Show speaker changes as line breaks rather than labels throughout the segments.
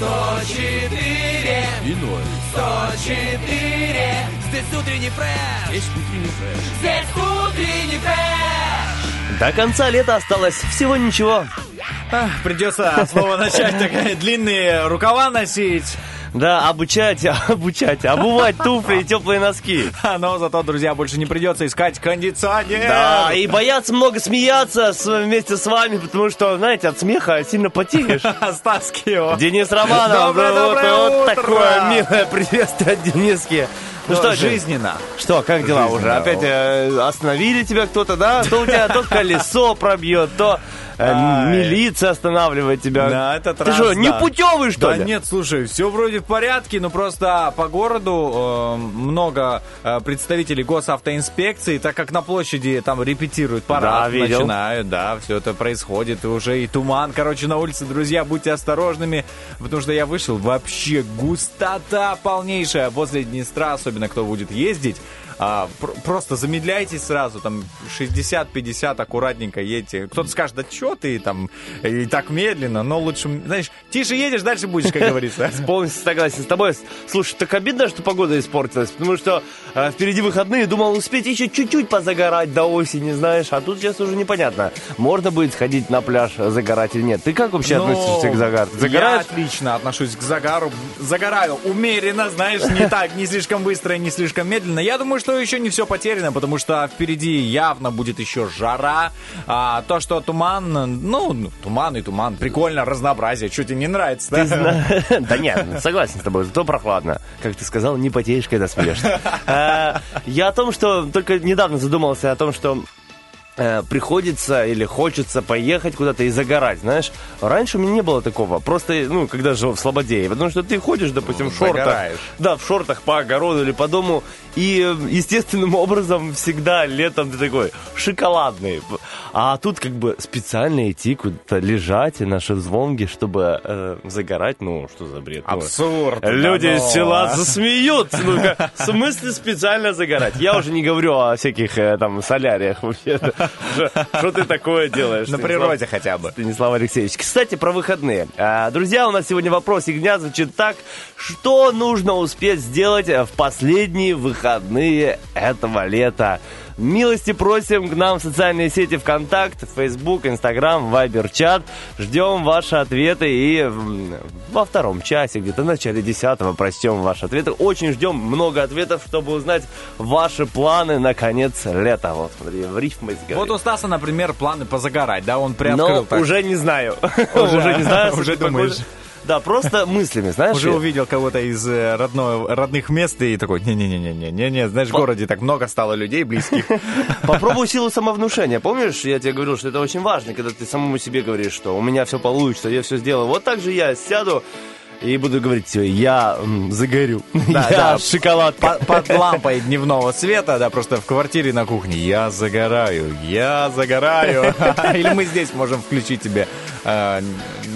104
И ноль.
104 Здесь утренний фреш
Здесь утренний фреш.
Здесь утренний фреш
До конца лета осталось всего ничего.
Ах, Придется снова начать такая длинные рукава носить.
Да, обучать, обучать, обувать туфли и теплые носки.
Но зато, друзья, больше не придется искать кондиционер.
Да, и бояться много смеяться с- вместе с вами, потому что, знаете, от смеха сильно потеешь.
Стас Кио.
Денис Романов,
Доброе,
вот,
доброе
вот
утро.
такое милое приветствие от Дениски. Ну что,
жизненно.
что, как дела
Жизненно.
уже? Опять э, остановили тебя кто-то, да? То у тебя то колесо пробьет, то
Ай.
милиция останавливает тебя.
На этот
Ты
раз,
что, не
да.
путевый, что
да
ли?
нет, слушай, все вроде в порядке, но просто по городу э, много э, представителей госавтоинспекции, так как на площади там репетируют парад,
Да, видел.
начинают, да, все это происходит, и уже и туман, короче, на улице, друзья, будьте осторожными, потому что я вышел, вообще густота полнейшая после Днестра, особенно кто будет ездить, а, пр- просто замедляйтесь сразу, там 60-50 аккуратненько едьте. Кто-то скажет, да что ты там и так медленно, но лучше, знаешь, тише едешь, дальше будешь, как говорится.
Полностью согласен с тобой. Слушай, так обидно, что погода испортилась, потому что э, впереди выходные, думал успеть еще чуть-чуть позагорать до осени, знаешь, а тут сейчас уже непонятно, можно будет сходить на пляж загорать или нет. Ты как вообще
Но
относишься к загару?
Я
Загораешь?
отлично отношусь к загару. Загораю умеренно, знаешь, не так, не слишком быстро и не слишком медленно. Я думаю, что еще не все потеряно, потому что впереди явно будет еще жара. А то, что туман, ну, ну, туман и туман. Прикольно, разнообразие. Что тебе не нравится? да?
Зна- Да нет, согласен с тобой, зато прохладно. Как ты сказал, не потеешь, когда смеешься. А, Я о том, что только недавно задумался о том, что э, приходится или хочется поехать куда-то и загорать, знаешь. Раньше у меня не было такого. Просто, ну, когда жил в Слободее. Потому что ты ходишь, допустим, в шортах.
Загораешь.
Да, в шортах по огороду или по дому. И э, естественным образом всегда летом ты такой шоколадный. А тут как бы специально идти куда-то лежать и на шезлонге, чтобы э, загорать. Ну, что за бред? Ну,
Абсурд.
Люди
да
из
ну.
села засмеются. Ну, ка- в смысле специально загорать? Я уже не говорю о всяких э, там соляриях вообще. Что ты такое делаешь?
На природе хотя бы.
Станислав Алексеевич. Кстати, про выходные. А, Друзья, у нас сегодня вопросик дня звучит так. Что нужно успеть сделать в последние выходные этого лета? Милости просим к нам в социальные сети ВКонтакт, Facebook, Instagram, Вайбер, чат. Ждем ваши ответы и во втором часе, где-то в начале десятого прочтем ваши ответы. Очень ждем много ответов, чтобы узнать ваши планы на конец лета. Вот, смотри, в рифмы
Вот у Стаса, например, планы позагорать, да, он приоткрыл
но
так.
уже не знаю.
Уже?
Уже не знаю.
Уже думаешь?
Да, просто мыслями, знаешь.
Уже увидел кого-то из э, родной, родных мест и такой, не-не-не-не-не-не, знаешь, в городе так много стало людей близких.
Попробуй силу самовнушения. Помнишь, я тебе говорил, что это очень важно, когда ты самому себе говоришь, что у меня все получится, я все сделаю. Вот так же я сяду и буду говорить тебе, я м, загорю.
Да,
я
да.
шоколад.
По- Под лампой дневного света, да, просто в квартире на кухне. Я загораю, я загораю. Или мы здесь можем включить тебе э,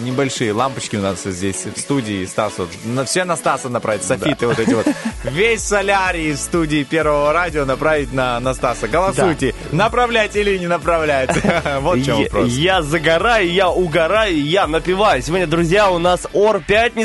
небольшие лампочки у нас здесь в студии. Стас, вот, на, все на Стаса направить, софиты вот эти вот. Весь солярий в студии Первого радио направить на, на Стаса. Голосуйте, направлять или не направлять. Вот в чем
Я-
вопрос.
Я загораю, я угораю, я напиваю. Сегодня, друзья, у нас Ор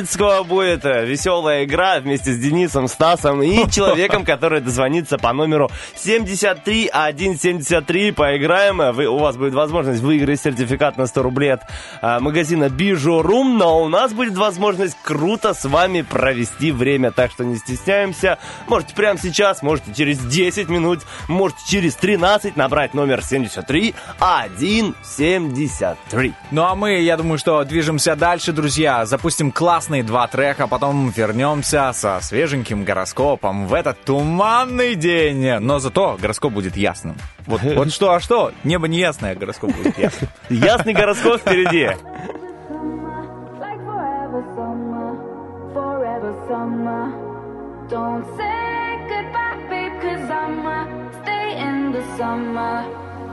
Пятницкого будет. э, Веселая игра вместе с Денисом, Стасом и человеком, который дозвонится по номеру 73173. Поиграем. Вы, у вас будет возможность выиграть сертификат на 100 рублей от а, магазина Бижурум, но у нас будет возможность круто с вами провести время, так что не стесняемся. Можете прямо сейчас, можете через 10 минут, можете через 13 набрать номер 73 173.
Ну а мы, я думаю, что движемся дальше, друзья. Запустим туманные два трека, а потом вернемся со свеженьким гороскопом в этот туманный день. Но зато гороскоп будет ясным. Вот, вот что, а что? Небо не ясное, а гороскоп будет ясным.
Ясный гороскоп впереди.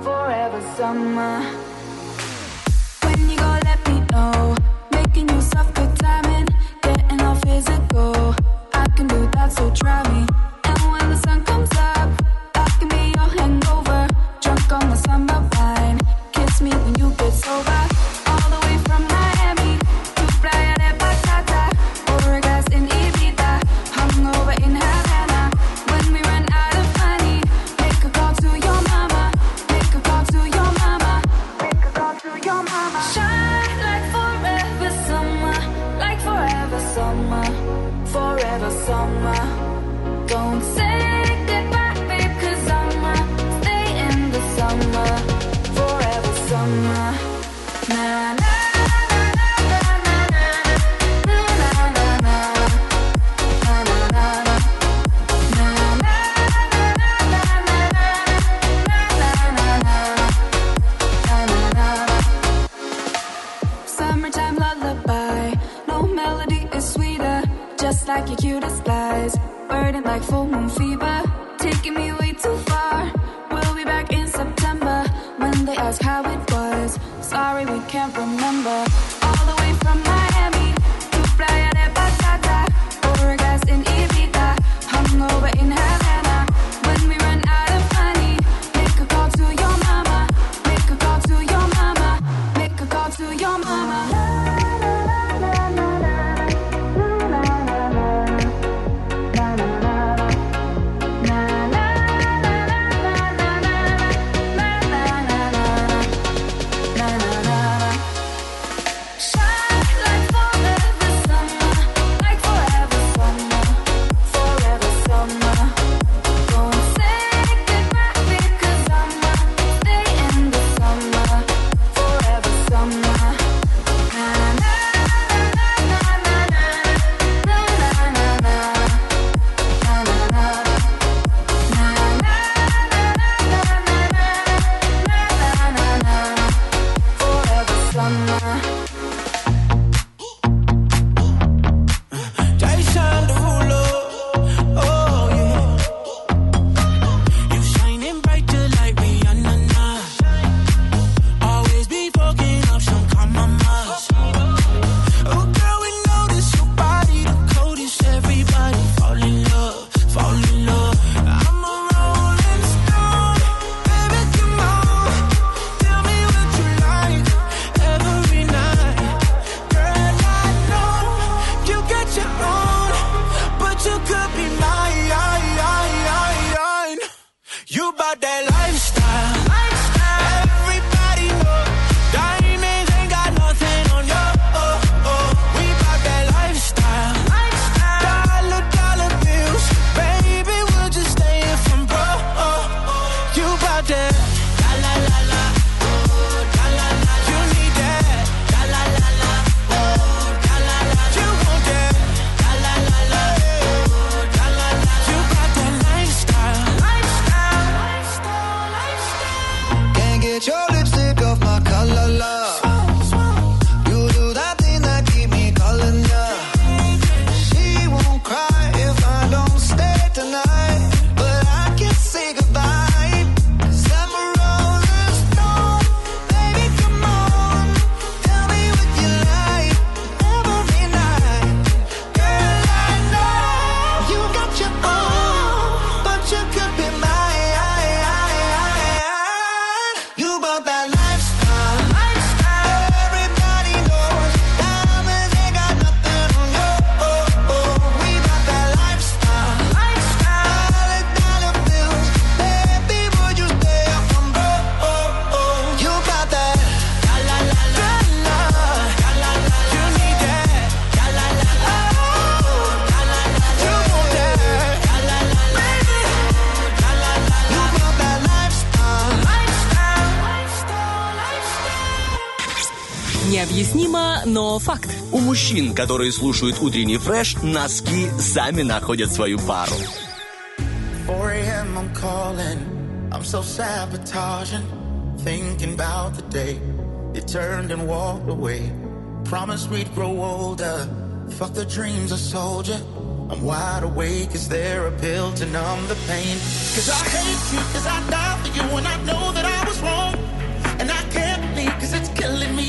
Forever summer.
When you gonna let me know? Making you. days. I can do that, so try me. And when the sun comes up, I can be your hangover. Drunk on the summer wine. Kiss me when you get sober. like full moon fever, taking me way too far. We'll be back in September when they ask how it was. Sorry, we can't remember.
которые слушают утренний фреш, носки сами находят свою пару.
I'm calling, I'm so sabotaging, thinking about the day you turned and walked away. Promise we'd grow older, fuck the dreams of soldier.
I'm wide awake, is there a pill to numb the pain? Cause I hate you, cause I died for you, and I know that I was wrong. And I can't believe, cause it's killing me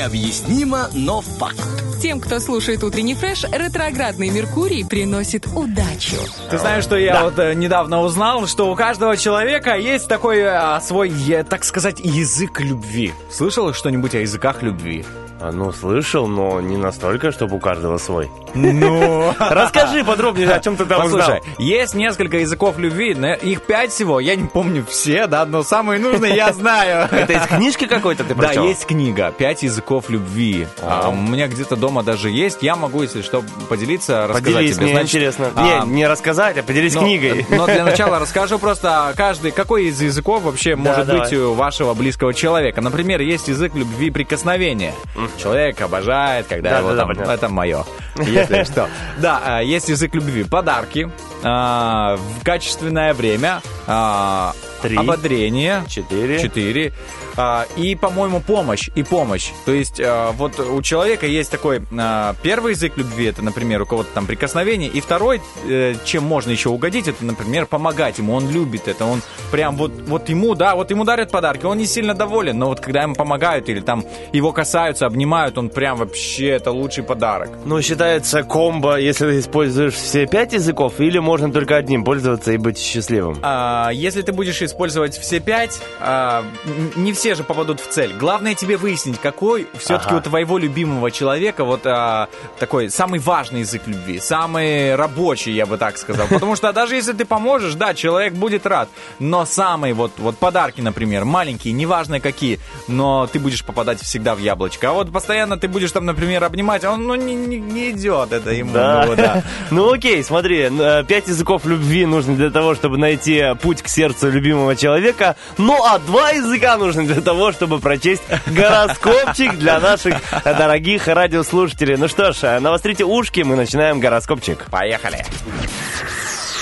Необъяснимо, но факт.
Тем, кто слушает утренний фреш, ретроградный Меркурий приносит удачу.
Ты знаешь, что я вот э, недавно узнал, что у каждого человека есть такой э, свой, э, так сказать, язык любви. Слышал что-нибудь о языках любви?
А, Ну, слышал, но не настолько, чтобы у каждого свой.
Ну,
Расскажи подробнее, о чем ты там узнал.
Послушай, есть несколько языков любви, их пять всего, я не помню все, да, но самые нужные я знаю.
Это из книжки какой-то ты
Да,
прочел?
есть книга «Пять языков любви». А, у меня где-то дома даже есть. Я могу, если что, поделиться, рассказать тебе.
мне интересно.
а,
Не, не рассказать, а поделись книгой.
Но для начала расскажу просто каждый, какой из языков вообще может быть у вашего близкого человека. Например, есть язык любви прикосновения. Человек обожает, когда
Да,
его
да, да,
там...
понятно.
это мое, если что. Да, а, есть язык любви. Подарки, а, в качественное время, а,
Три.
ободрение.
Четыре.
Четыре. А, и, по-моему, помощь. И помощь. То есть, а, вот у человека есть такой а, первый язык любви, это, например, у кого-то там прикосновение. И второй, э, чем можно еще угодить, это, например, помогать ему. Он любит это. Он прям вот, вот ему, да, вот ему дарят подарки. Он не сильно доволен, но вот когда ему помогают или там его касаются, обнимают, он прям вообще это лучший подарок.
Ну, считается комбо, если ты используешь все пять языков, или можно только одним пользоваться и быть счастливым.
А, если ты будешь использовать все пять, а, не все же попадут в цель. Главное тебе выяснить, какой все-таки
Ага.
у твоего любимого человека вот а, такой самый важный язык любви, самый рабочий, я бы так сказал. Потому что даже если ты поможешь, да, человек будет рад. Но самый вот, вот подарки, например, маленькие, неважно какие, но ты будешь попадать всегда в яблочко. А вот постоянно ты будешь там, например, обнимать, а он ну, не, не- не идет это ему.
Да.
ну, да.
Ну окей, смотри, э, пять языков любви нужно для того, чтобы найти путь к сердцу любимого человека. Ну а два языка нужно для того, чтобы прочесть гороскопчик для наших дорогих радиослушателей. Ну что ж, э, навострите ушки, мы начинаем гороскопчик.
Поехали.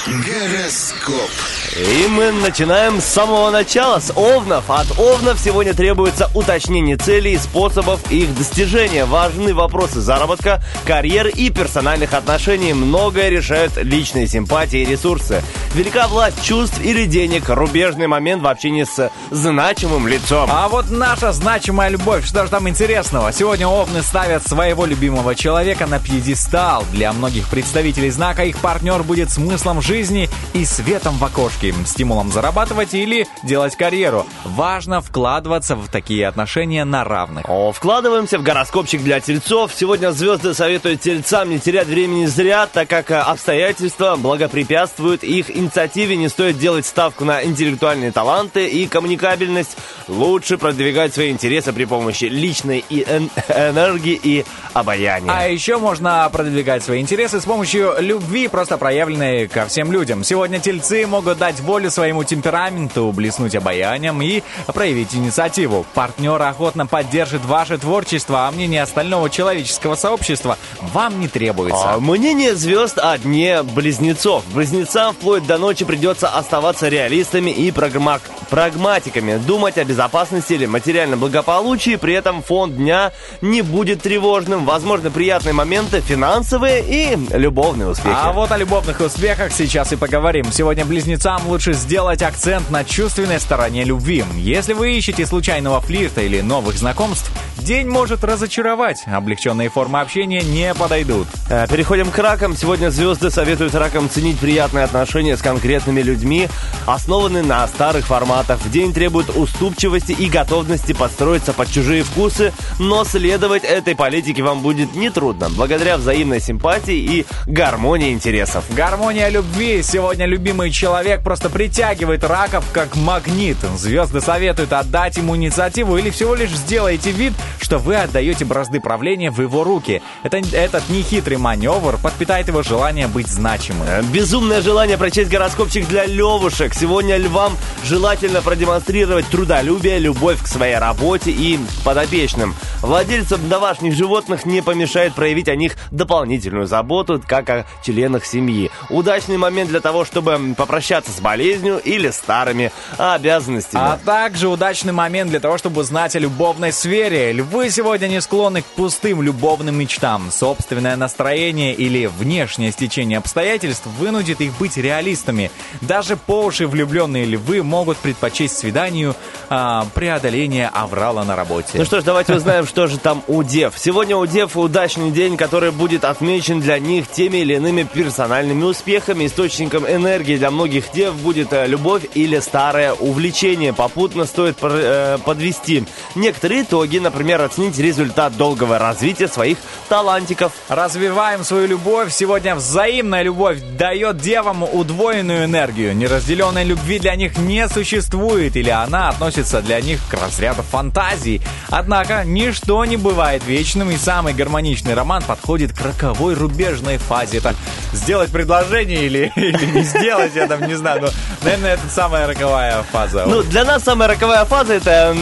Гороскоп.
И мы начинаем с самого начала, с овнов. От овнов сегодня требуется уточнение целей и способов их достижения. Важны вопросы заработка, карьеры и персональных отношений. Многое решают личные симпатии и ресурсы. Велика власть чувств или денег. Рубежный момент в общении с значимым лицом.
А вот наша значимая любовь, что же там интересного? Сегодня овны ставят своего любимого человека на пьедестал. Для многих представителей знака их партнер будет смыслом жизни и светом в окошке, стимулом зарабатывать или делать карьеру. Важно вкладываться в такие отношения на равных.
О, вкладываемся в гороскопчик для тельцов. Сегодня звезды советуют тельцам не терять времени зря, так как э, обстоятельства благопрепятствуют их инициативе. Не стоит делать ставку на интеллектуальные таланты и коммуникабельность. Лучше продвигать свои интересы при помощи личной и эн- энергии и обаяния.
А еще можно продвигать свои интересы с помощью любви, просто проявленной ко всем людям. Сегодня тельцы могут дать волю своему темпераменту, блеснуть обаянием и проявить инициативу. Партнер охотно поддержит ваше творчество, а мнение остального человеческого сообщества вам не требуется.
А, мнение звезд о дне близнецов. Близнецам вплоть до ночи придется оставаться реалистами и прагма- прагматиками. Думать о безопасности или материальном благополучии, при этом фон дня не будет тревожным. Возможно, приятные моменты, финансовые и любовные успехи.
А вот о любовных успехах сейчас и поговорим. Сегодня близнецам лучше сделать акцент на чувственной стороне любви. Если вы ищете случайного флирта или новых знакомств, день может разочаровать. Облегченные формы общения не подойдут.
Э, Переходим к ракам. Сегодня звезды советуют ракам ценить приятные отношения с конкретными людьми, основанные на старых форматах. В день требует уступчивости и готовности подстроиться под чужие вкусы, но следовать этой политике вам будет нетрудно, благодаря взаимной симпатии и гармонии интересов.
Гармония любви. Сегодня любимый человек просто притягивает раков как магнит. Звезды советуют отдать ему инициативу или всего лишь сделайте вид, что вы отдаете бразды правления в его руки. Это, этот нехитрый маневр подпитает его желание быть значимым.
Э, Безумное желание прочесть гороскопчик для левушек. Сегодня львам желательно продемонстрировать трудолюбие, любовь к своей работе и подопечным. Владельцам домашних животных не помешает проявить о них дополнительную заботу, как о членах семьи. Удачный момент для того, чтобы попрощаться с болезнью или старыми обязанностями.
А также удачный момент для того, чтобы узнать о любовной сфере. Львы сегодня не склонны к пустым любовным мечтам. Собственное настроение или внешнее стечение обстоятельств вынудит их быть реалистами. Даже по уши влюбленные львы могут предпочесть свиданию а, преодоление аврала на работе.
Ну что ж, давайте узнаем, что же там у дев. Сегодня у дев удачный день, который будет отмечен для них теми или иными персональными успехами. Источником энергии для многих дев будет э, любовь или старое увлечение. Попутно стоит э, подвести некоторые итоги, например, оценить результат долгого развития своих талантиков.
Развиваем свою любовь. Сегодня взаимная любовь дает девам удвоенную энергию. Неразделенной любви для них не существует, или она относится для них к разряду фантазий. Однако, ничто не бывает вечным, и самый гармоничный роман подходит к роковой рубежной фазе. Это сделать предложение или, или не сделать, я там не знаю. Но, наверное, это самая роковая фаза.
Ну, для нас самая роковая фаза это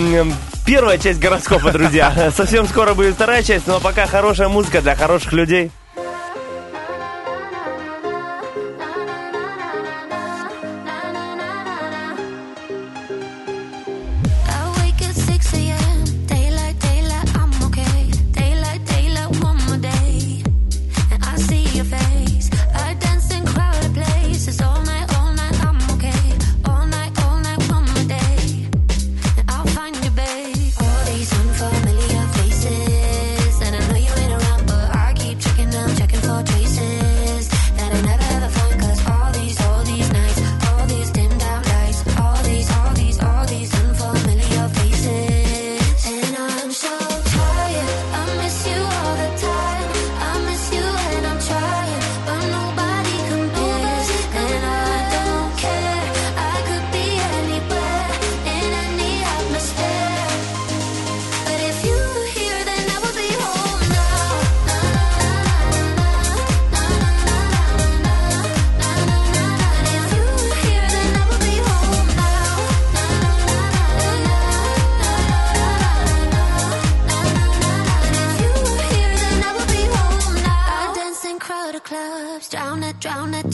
первая часть гороскопа, друзья. Совсем скоро будет вторая часть, но пока хорошая музыка для хороших людей.
drown it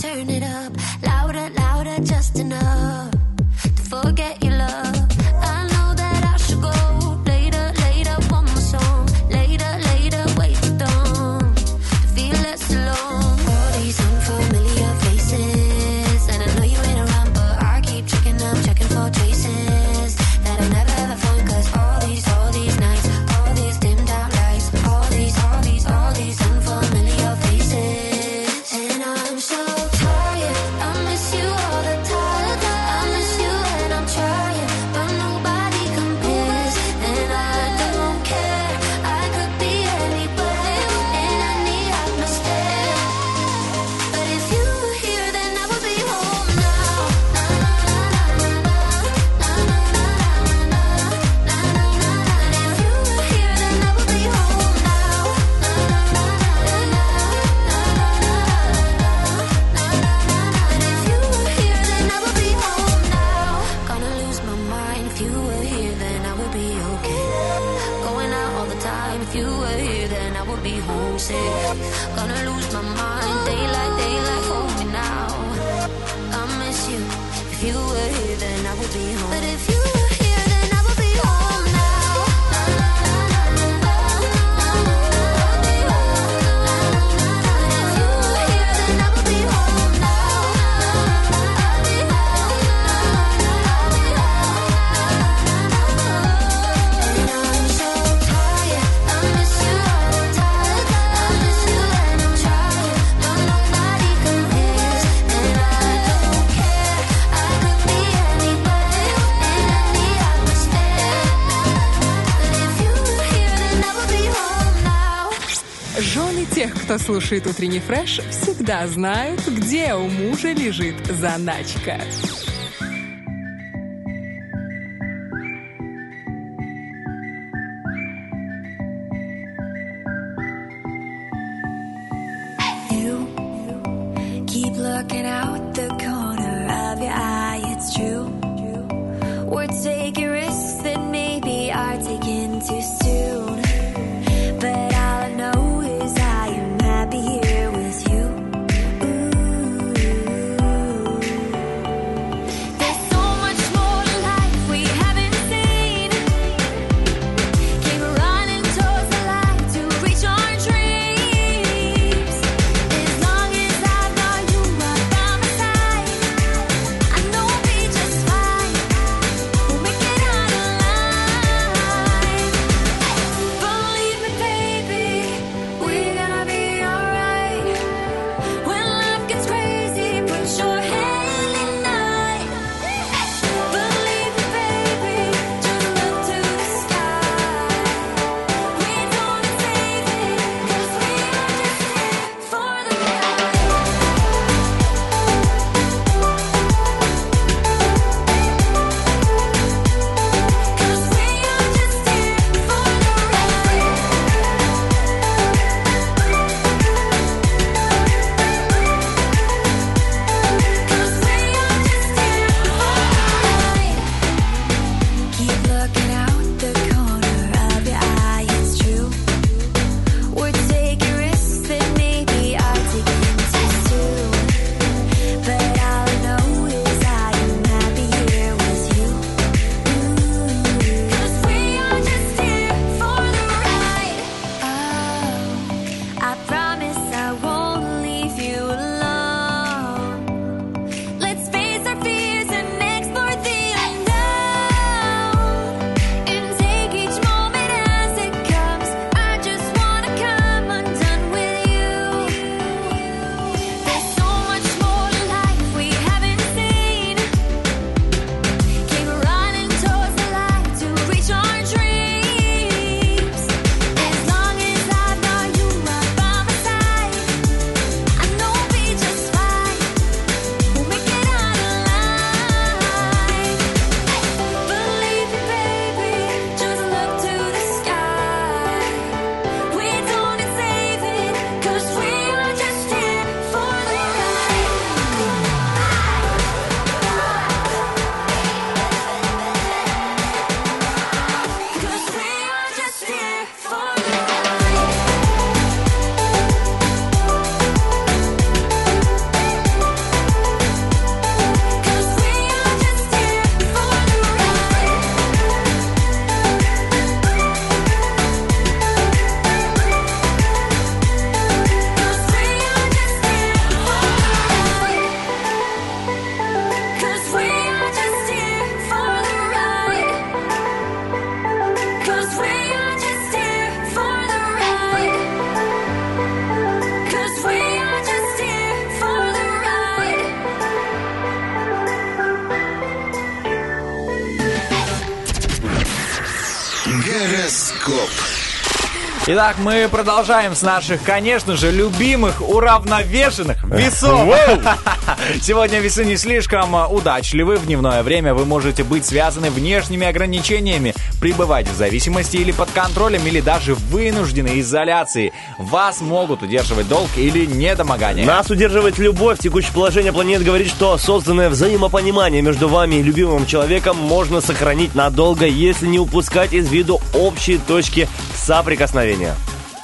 слушает утренний фреш, всегда знают, где у мужа лежит заначка.
looking out.
Итак, мы продолжаем с наших, конечно же, любимых, уравновешенных весов. Сегодня весы не слишком а, удачливы. В дневное время вы можете быть связаны внешними ограничениями, пребывать в зависимости или под контролем, или даже вынужденной изоляции. Вас могут удерживать долг или недомогание.
Нас удерживает любовь. Текущее положение планет говорит, что созданное взаимопонимание между вами и любимым человеком можно сохранить надолго, если не упускать из виду общие точки соприкосновения.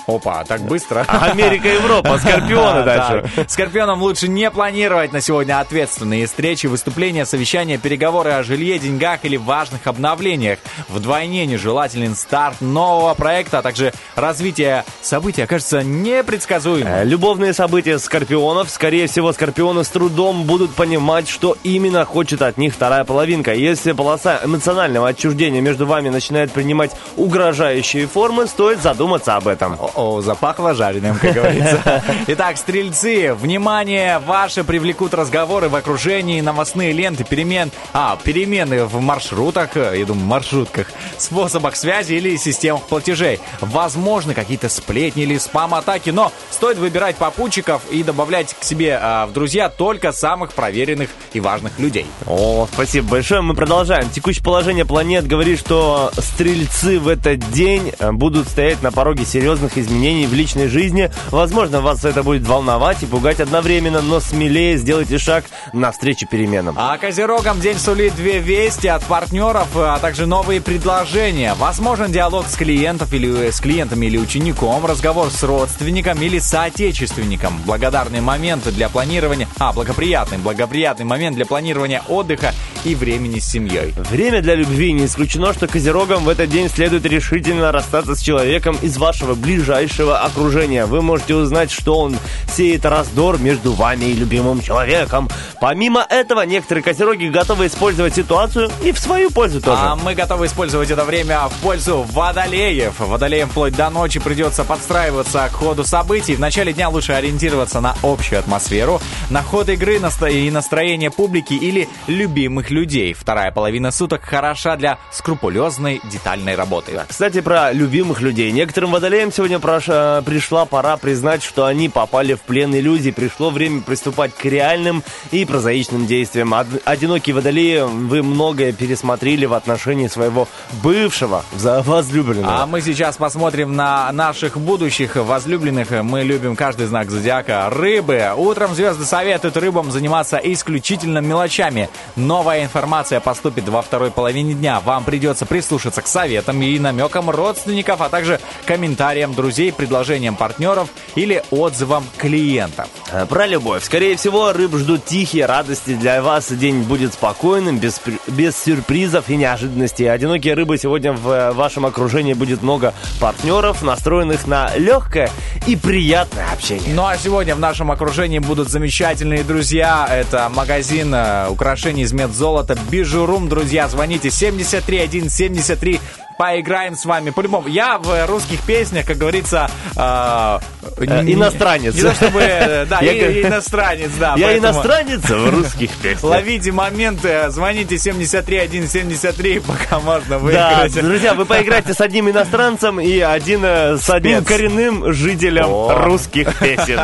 Опа, так быстро.
Америка, Европа, Скорпионы дальше.
Скорпионам лучше не планировать на сегодня ответственные встречи, выступления, совещания, переговоры о жилье, деньгах или важных обновлениях. Вдвойне нежелателен старт нового проекта, а также развитие событий окажется непредсказуемым.
Э, Любовные события скорпионов. Скорее всего, скорпионы с трудом будут понимать, что именно хочет от них вторая половинка. Если полоса эмоционального отчуждения между вами начинает принимать угрожающие формы, стоит задуматься об этом.
О, запахло жареным, как говорится. Итак, стрельцы, внимание, ваши привлекут разговоры в окружении, новостные ленты, перемен, а, перемены в маршрутах, э, я думаю, маршрутках, способах связи или системах платежей. Возможно, какие-то сплетни или спам-атаки, но стоит выбирать попутчиков и добавлять к себе а, в друзья только самых проверенных и важных людей.
О, спасибо большое. Мы продолжаем. Текущее положение планет говорит, что стрельцы в этот день э, будут стоять на пороге серьезных изменений в личной жизни. Возможно, вас это будет волновать и пугать одновременно, но смелее сделайте шаг навстречу переменам.
А Козерогам день сулит две вести от партнеров, а также новые предложения. Возможен диалог с клиентов или с клиентами или учеником, разговор с родственником или соотечественником. Благодарные моменты для планирования, а, благоприятный, благоприятный момент для планирования отдыха и времени с семьей.
Время для любви. Не исключено, что козерогам в этот день следует решительно расстаться с человеком из вашего ближайшего окружения. Вы можете узнать, что он сеет раздор между вами и любимым человеком. Помимо этого, некоторые козероги готовы использовать ситуацию и в свою пользу тоже.
А мы готовы использовать это время в пользу водолеев. Водолеям вплоть до ночи придется подстраиваться к ходу событий. В начале дня лучше ориентироваться на общую атмосферу, на ход игры и настроение публики или любимых людей. Вторая половина суток хороша для скрупулезной детальной работы.
Кстати, про любимых людей. Некоторым водолеям сегодня проша- пришла пора признать, что они попали в плен иллюзий. Пришло время приступать к реальным и прозаичным действиям. Од- Одинокие водолеи, вы многое пересмотрели в отношении своего бывшего возлюбленного.
А мы сейчас посмотрим на наших будущих возлюбленных. Мы любим каждый знак зодиака. Рыбы. Утром звезды советуют рыбам заниматься исключительно мелочами. Новая информация поступит во второй половине дня. Вам придется прислушаться к советам и намекам родственников, а также комментариям друзей, предложениям партнеров или отзывам клиентов.
Э, Про любовь. Скорее всего, рыб ждут тихие радости. Для вас день будет спокойным, без, без сюрпризов и неожиданностей. Одинокие рыбы сегодня в э, вашем окружении будет много партнеров, настроенных на легкое и приятное общение.
Ну а сегодня в нашем окружении будут замечательные друзья. Это магазин э, украшений из медзолота Бижурум. Друзья, звоните 73173. Поиграем с вами. По-любому, я в русских песнях, как говорится... э,
Э,
не-
иностранец.
Не то чтобы... э, Да,
Я
и- иностранец, да.
Я
поэтому
иностранец в русских песнях.
Ловите моменты, звоните 73173, пока можно
Да,
выиграть.
друзья, вы поиграете с одним иностранцем и один э, с одним
Спец.
коренным жителем
О.
русских песен.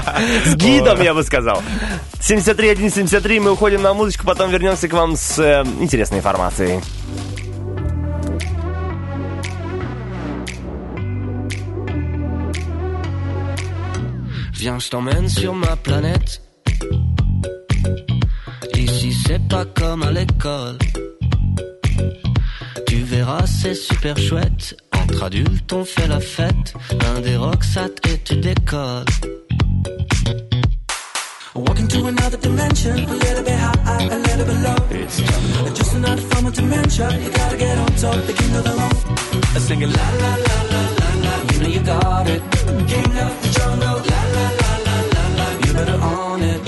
С гидом, я бы сказал. 73173, мы уходим на музычку, потом вернемся к вам с э, интересной информацией.
Viens, je t'emmène sur ma planète. Ici, c'est pas comme à l'école. Tu verras, c'est super chouette. Entre adultes, on fait la fête. Un des rocksat et tu décolles.
Walking to another dimension, a little bit high, a little bit low. Just another form of dementia. You gotta get on top, the king of the road. Singing la la la la la la, you know you got it. King of the jungle, la put her on it.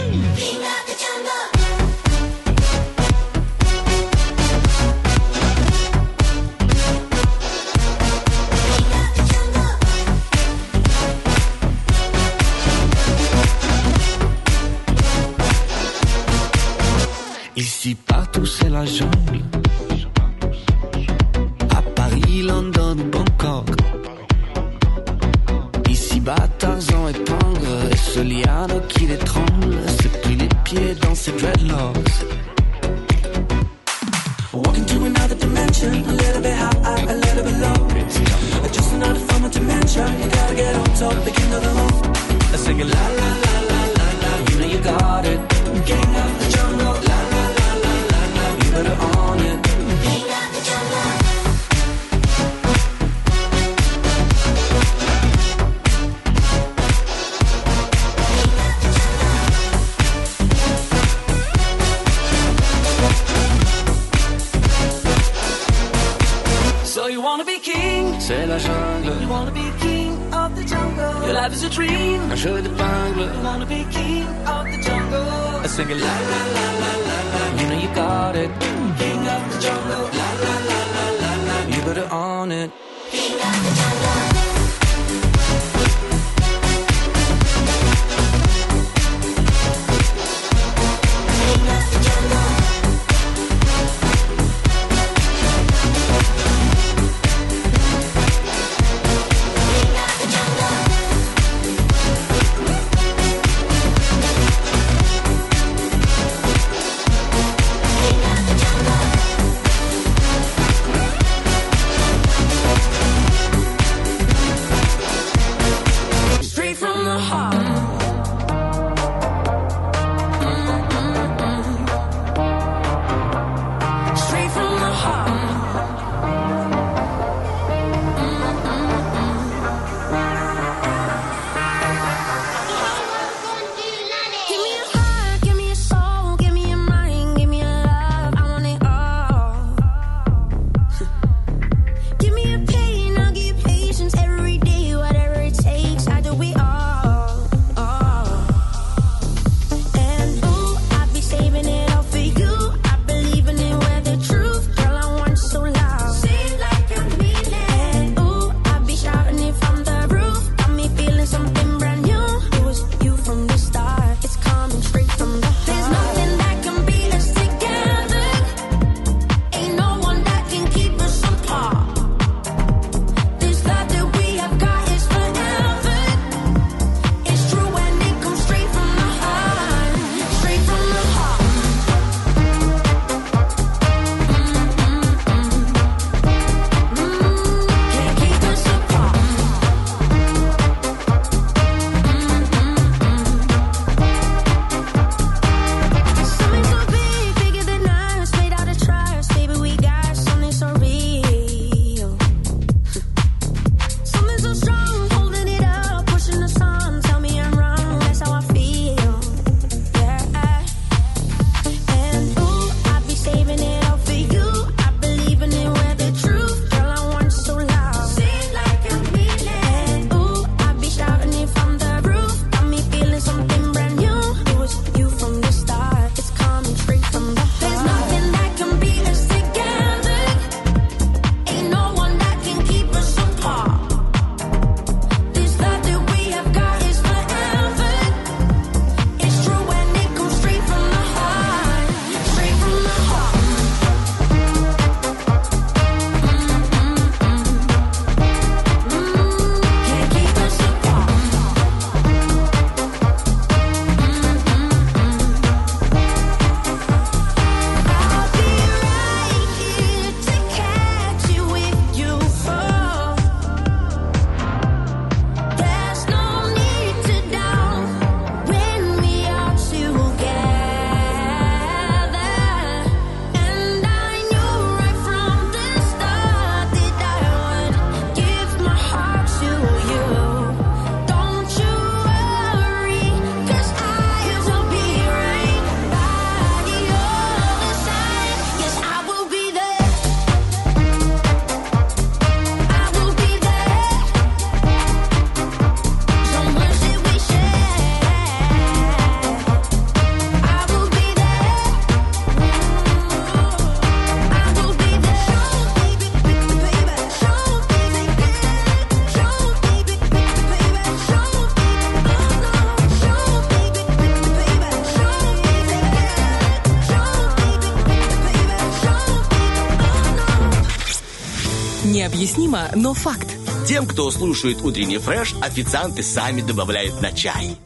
необъяснимо, но факт.
Тем, кто слушает утренний фреш, официанты сами добавляют на чай.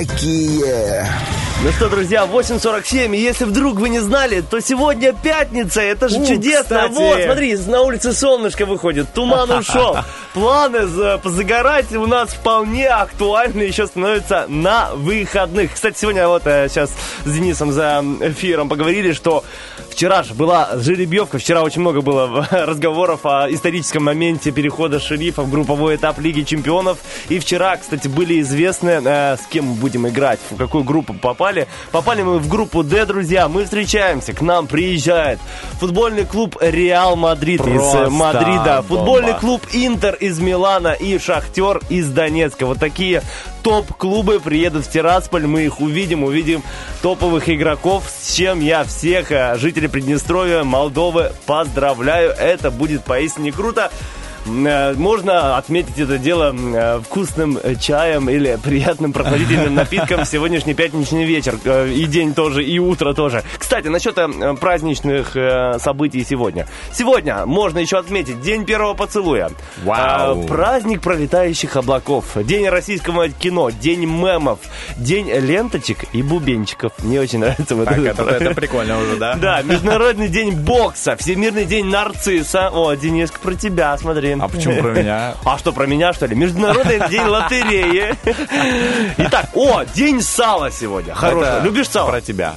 Какие!
Ну что, друзья, 8.47, и если вдруг вы не знали, то сегодня пятница, это же
У,
чудесно.
кстати.
Вот, смотри, на улице солнышко выходит, туман ушел. Планы за- позагорать у нас вполне актуальны еще становятся на выходных. Кстати, сегодня вот э, сейчас с Денисом за эфиром поговорили, что вчера же была жеребьевка, вчера очень много было разговоров о историческом моменте перехода шерифа в групповой этап Лиги Чемпионов. И вчера, кстати, были известны, э, с кем мы будем играть, в какую группу попали. Попали мы в группу D, друзья. Мы встречаемся, к нам приезжает футбольный клуб Реал Мадрид из
Просто
э, Мадрида, футбольный
бомба.
клуб Интер из Милана и Шахтер из Донецка. Вот такие топ-клубы приедут в Тирасполь, мы их увидим, увидим топовых игроков, с чем я всех э, жителей Приднестровья, Молдовы поздравляю. Это будет поистине круто. Э, Можно отметить это дело э, вкусным э, чаем или приятным прохладительным напитком в сегодняшний пятничный вечер. И день тоже, и утро тоже. Кстати, насчет праздничных событий сегодня. Сегодня можно еще отметить День первого поцелуя.
Вау.
Праздник пролетающих облаков. День российского кино. День мемов. День ленточек и бубенчиков. Мне очень нравится вот
Так,
это.
это, это прикольно уже, да?
Да, Международный день бокса, Всемирный день нарцисса. О, Дениск, про тебя, смотри.
А почему про меня?
А что, про меня, что ли? Международный день лотереи. Итак, о, день сала сегодня. Хороший.
Это
Любишь сало?
Про тебя.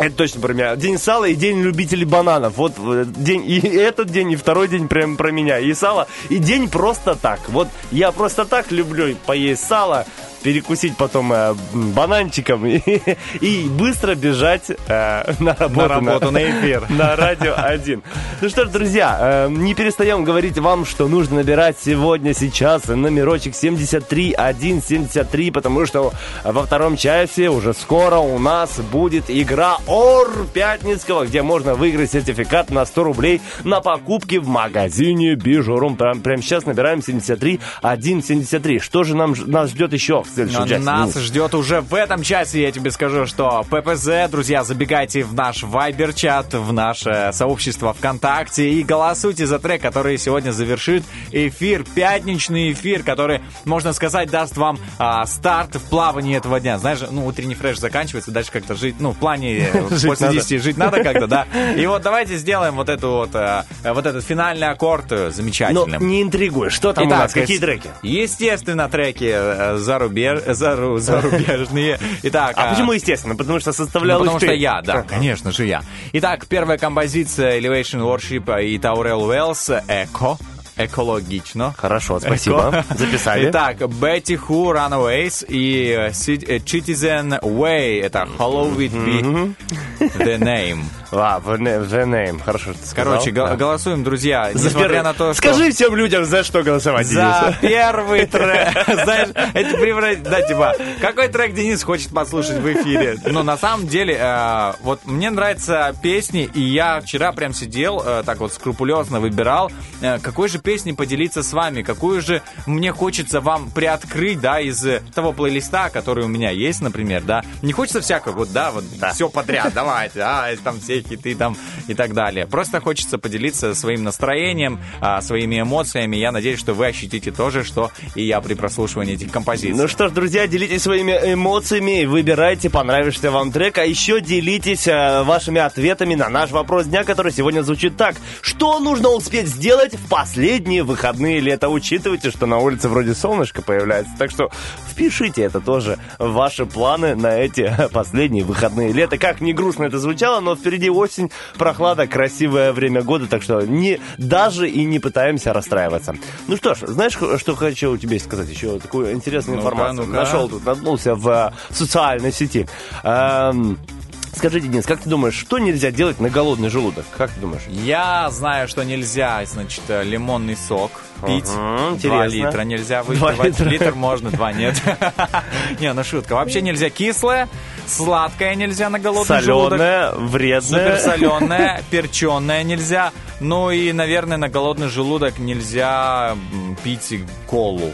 Это точно про меня. День сала и день любителей бананов. Вот э, день и этот день, и второй день прям про меня. И сало, и день просто так. Вот я просто так люблю поесть сало, перекусить потом э, бананчиком и, и быстро бежать э, на работу.
На работу, на эфир.
На радио 1. Ну что ж, друзья, э, не перестаем говорить вам, что нужно набирать сегодня, сейчас номерочек 73173, потому что во втором часе уже скоро у нас будет игра Ор Пятницкого, где можно выиграть сертификат на 100 рублей на покупки в магазине Бижурум. Прям, прямо сейчас набираем 73173. Что же нам, нас ждет еще в следующем
Но
часе?
нас
Денис?
ждет уже в этом часе, я тебе скажу, что ППЗ, друзья, забегайте в наш Viber-чат, в наше сообщество ВКонтакте и голосуйте за трек, который сегодня завершит эфир, пятничный эфир, который, можно сказать, даст вам а, старт в плавании этого дня. Знаешь, ну, утренний фреш заканчивается, дальше как-то жить, ну, в плане э, после
надо.
10 жить надо как-то, да. И вот давайте сделаем вот эту вот, э, вот этот финальный аккорд э,
Ну,
замечательным.
не интригуй, что там у нас, какие треки?
Естественно, треки зарубежные зарубеж... зару- зарубежные. Итак,
А почему естественно? Потому что составлял
Ну, потому
ты.
что я, да, конечно же я. Итак, первая композиция Elevation Worship и Таурел Уэллс «Эко». Экологично.
Хорошо, спасибо.
Эко.
Записали.
Итак, Betty Who, Runaways и э, э, Citizen Way. Это Hollow It Be The Name.
А, na- the name. Хорошо, что ты сказал.
Короче,
Да.
голосуем, друзья,
За
несмотря
первый-
на то, что...
Скажи всем людям, за что голосовать,
За
Денис.
первый трек. Знаешь, это превращ... Да, типа, какой трек Денис хочет послушать в эфире? Ну, на самом деле, э, вот мне нравятся песни, и я вчера прям сидел, э, так вот скрупулезно выбирал, э, какой же песней поделиться с вами, какую же мне хочется вам приоткрыть, да, из того плейлиста, который у меня есть, например, да. Не хочется всякого, вот, да, вот все подряд, давайте, а, там все хиты там и так далее. Просто хочется поделиться своим настроением, а, своими эмоциями. Я надеюсь, что вы ощутите то же, что и я при прослушивании этих композиций.
Ну что ж, друзья, делитесь своими эмоциями, выбирайте понравившийся вам трек, а еще делитесь э, вашими ответами на наш вопрос дня, который сегодня звучит так. Что нужно успеть сделать в последние выходные лета? Учитывайте, что на улице вроде солнышко появляется, так что впишите это тоже в ваши планы на эти последние выходные лета. Как не грустно это звучало, но впереди осень, прохлада, красивое время года, так что не, даже и не пытаемся расстраиваться. Ну что ж, знаешь, что хочу тебе сказать? Еще такую интересную
Ну-ка,
информацию.
ну-ка.
Нашел тут, наткнулся в э, социальной сети. Эм, Скажи, Денис, как ты думаешь, что нельзя делать на голодный желудок? Как ты думаешь?
Я знаю, что нельзя, значит, э, лимонный сок пить.
Ага,
Два литра нельзя выпивать.
литра.
Литр можно, два нет. Не, ну шутка. Вообще нельзя кислое, сладкое нельзя на голодный желудок.
Соленое, вредное.
Суперсоленое, перченое нельзя. Ну и, наверное, на голодный желудок нельзя пить колу.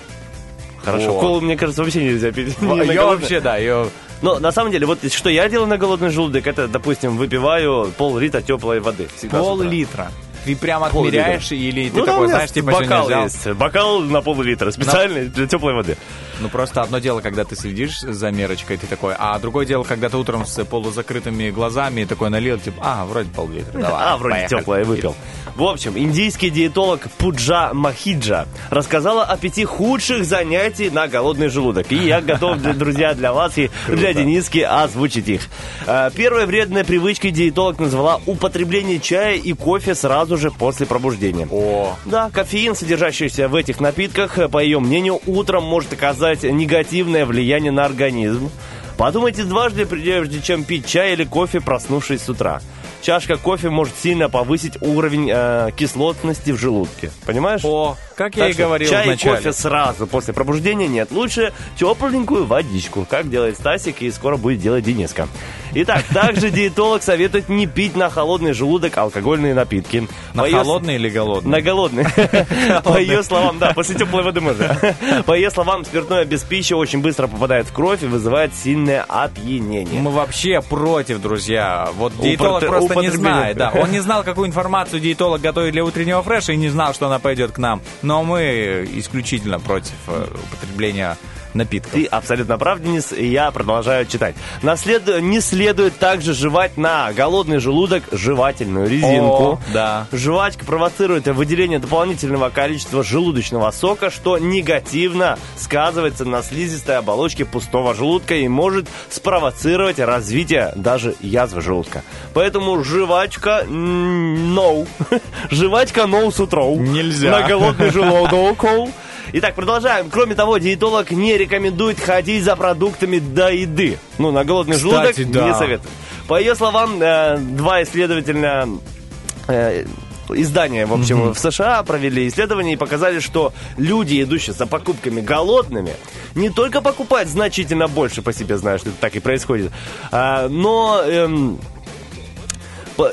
Хорошо, колу, мне кажется, вообще нельзя пить.
Ее вообще, да, ее...
Но на самом деле, вот что я делаю на голодный желудок, это, допустим, выпиваю пол-литра теплой воды.
Пол-литра. Ты прям отмеряешь или ты
Ну,
такой, знаешь, типа сегодня
бокал
взял?
есть. Бокал на пол-литра, специальный для теплой воды.
Ну, просто одно дело, когда ты следишь за мерочкой, ты такой, а другое дело, когда ты утром с полузакрытыми глазами такой налил, типа, а, вроде пол-литра, давай,
а, вроде теплое выпил. В общем, индийский диетолог Пуджа Махиджа рассказала о пяти худших занятий на голодный желудок. И я готов, друзья, для вас и для Дениски озвучить их. А, Первой вредной привычкой диетолог назвала употребление чая и кофе сразу же после пробуждения.
О,
Да, кофеин, содержащийся в этих напитках, по ее мнению, утром может оказать негативное влияние на организм. Подумайте дважды, прежде чем пить чай или кофе, проснувшись с утра. Чашка кофе может сильно повысить уровень э, кислотности в желудке. Понимаешь?
о, как я
Так
и
что
говорил
чай и
вначале.
кофе сразу после пробуждения нет. Лучше тепленькую водичку, как делает Стасик и скоро будет делать Дениска. Итак, также диетолог советует не пить на холодный желудок алкогольные напитки.
На
По ее-
холодный или голодный?
на голодный. По ее словам, да, после теплой воды можно. По ее словам, спиртное без пищи очень быстро попадает в кровь и вызывает сильное опьянение.
Мы вообще против, друзья. Вот диетолог просто не знает. Да. Он не знал, какую информацию диетолог готовит для утреннего фреша и не знал, что она пойдет к нам. Но мы исключительно против э, употребления напитков.
Ты абсолютно прав, Денис, и я продолжаю читать. Наслед- Не следует также жевать на голодный желудок жевательную резинку.
О, да.
Жвачка провоцирует выделение дополнительного количества желудочного сока, что негативно сказывается на слизистой оболочке пустого желудка и может спровоцировать развитие даже язвы желудка. Поэтому жвачка no. Жвачка no с утра.
Нельзя.
На голодный желудок. Итак, продолжаем. Кроме того, диетолог не рекомендует ходить за продуктами до еды. Ну, на голодный
Кстати,
желудок
да.
не советую. По ее словам, э, два исследователя э, издания, в общем, в США провели исследование и показали, что люди, идущие за покупками голодными, не только покупают значительно больше, по себе знаю, что это так и происходит, а, но эм,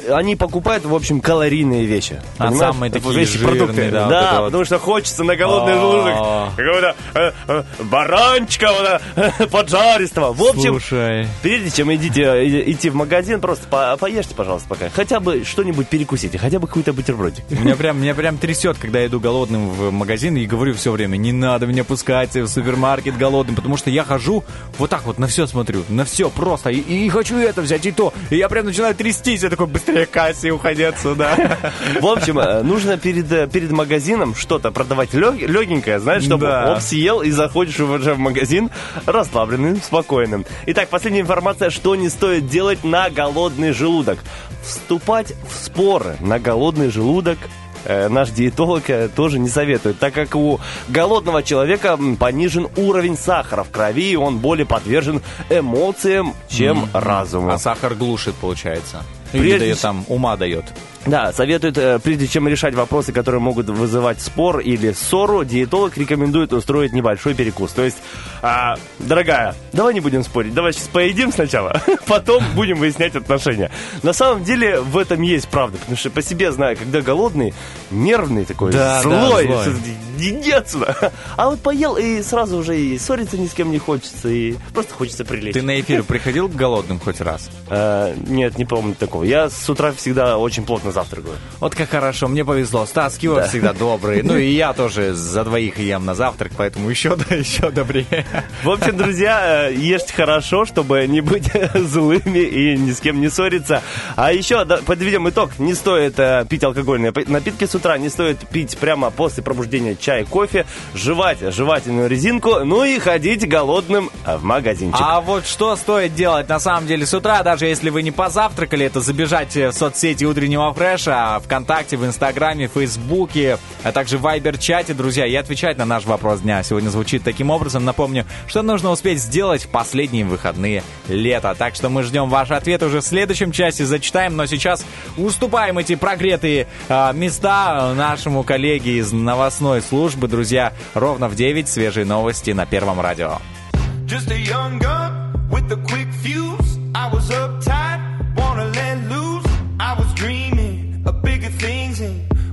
они покупают, в общем, калорийные вещи.
А
Понимаешь?
самые такие
Вещи,
жирные,
продукты.
да,
Да,
вот это вот.
потому что хочется на голодный
А.
желудок какого-то э, э, баранчика вот, э, поджаристого. В общем,
Слушай.
Прежде чем идите, идти в магазин, просто по- поешьте, пожалуйста, пока. Хотя бы что-нибудь перекусите, хотя бы какой-то бутербродик.
Меня прям, меня прям трясет, когда я иду голодным в магазин и говорю все время, не надо меня пускать в супермаркет голодным, потому что я хожу вот так вот на все смотрю, на все просто, и, и хочу это взять, и то. И я прям начинаю трястись, я такой, быстрее кассе уходи отсюда.
В общем, э, нужно перед, э, перед магазином что-то продавать лег- легенькое, знаешь, чтобы
Да.
оп, съел и заходишь уже в магазин расслабленным, спокойным. Итак, последняя информация, что не стоит делать на голодный желудок. Вступать в споры на голодный желудок э, наш диетолог тоже не советует, так как у голодного человека понижен уровень сахара в крови, и он более подвержен эмоциям, чем разуму.
А сахар глушит, получается.
Прежде...
Или
дает
там, ума дает.
Да, советует, э, прежде чем решать вопросы, которые могут вызывать спор или ссору, диетолог рекомендует устроить небольшой перекус. То есть, а, дорогая, давай не будем спорить, давай сейчас поедим сначала, потом будем выяснять отношения. На самом деле в этом есть правда, потому что по себе знаю, когда голодный, нервный такой,
Да, да,
злой,
злой.
что- иди отсюда. А вот поел и сразу уже и ссориться ни с кем не хочется, и просто хочется прилечь.
Ты на эфир приходил к голодным хоть раз?
Э, нет, не помню такого. Я с утра всегда очень плотно завтракаю.
Вот как хорошо, мне повезло. Стас Кио
Да.
всегда добрый. Ну и я тоже за двоих ем на завтрак, поэтому еще, да, еще добрее.
В общем, друзья, э, ешьте хорошо, чтобы не быть злыми и ни с кем не ссориться. А еще да, подведем итог. Не стоит э, пить алкогольные напитки с утра, не стоит пить прямо после пробуждения чай, кофе, жевать жевательную резинку, ну и ходить голодным э, в магазинчик.
А вот что стоит делать на самом деле с утра, даже если вы не позавтракали, это забежать в соцсети утреннего фреша, ВКонтакте, в Инстаграме, Фейсбуке, а также в Вайбер-чате, друзья, и отвечать на наш вопрос дня. Сегодня звучит таким образом. Напомню, что нужно успеть сделать в последние выходные лета. Так что мы ждем ваш ответ уже в следующем часе, зачитаем, но сейчас уступаем эти прогретые а, места нашему коллеге из новостной службы, друзья, ровно в 9 свежие новости на Первом радио.
Just a young gun with a quick fuse. I was uptight,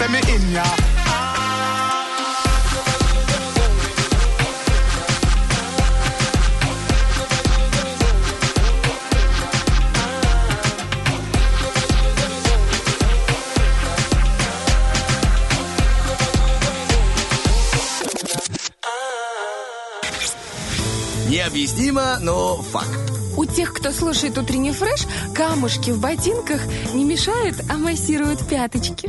send me in ya.
Необъяснимо, но факт.
У тех, кто слушает утренний фреш, камушки в ботинках не мешают, а массируют пяточки.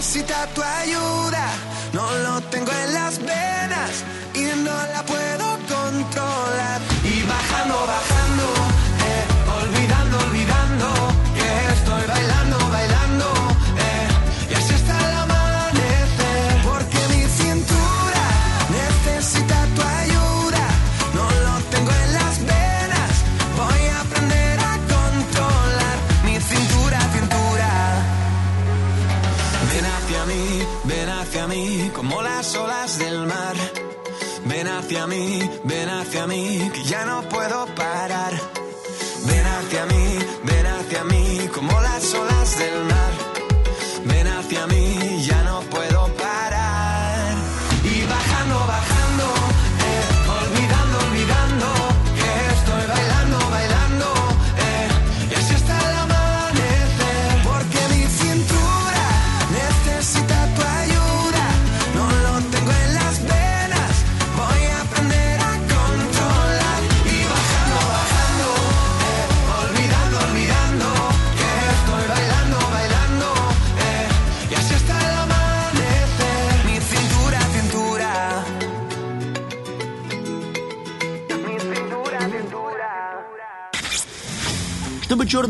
necesita tu ayuda.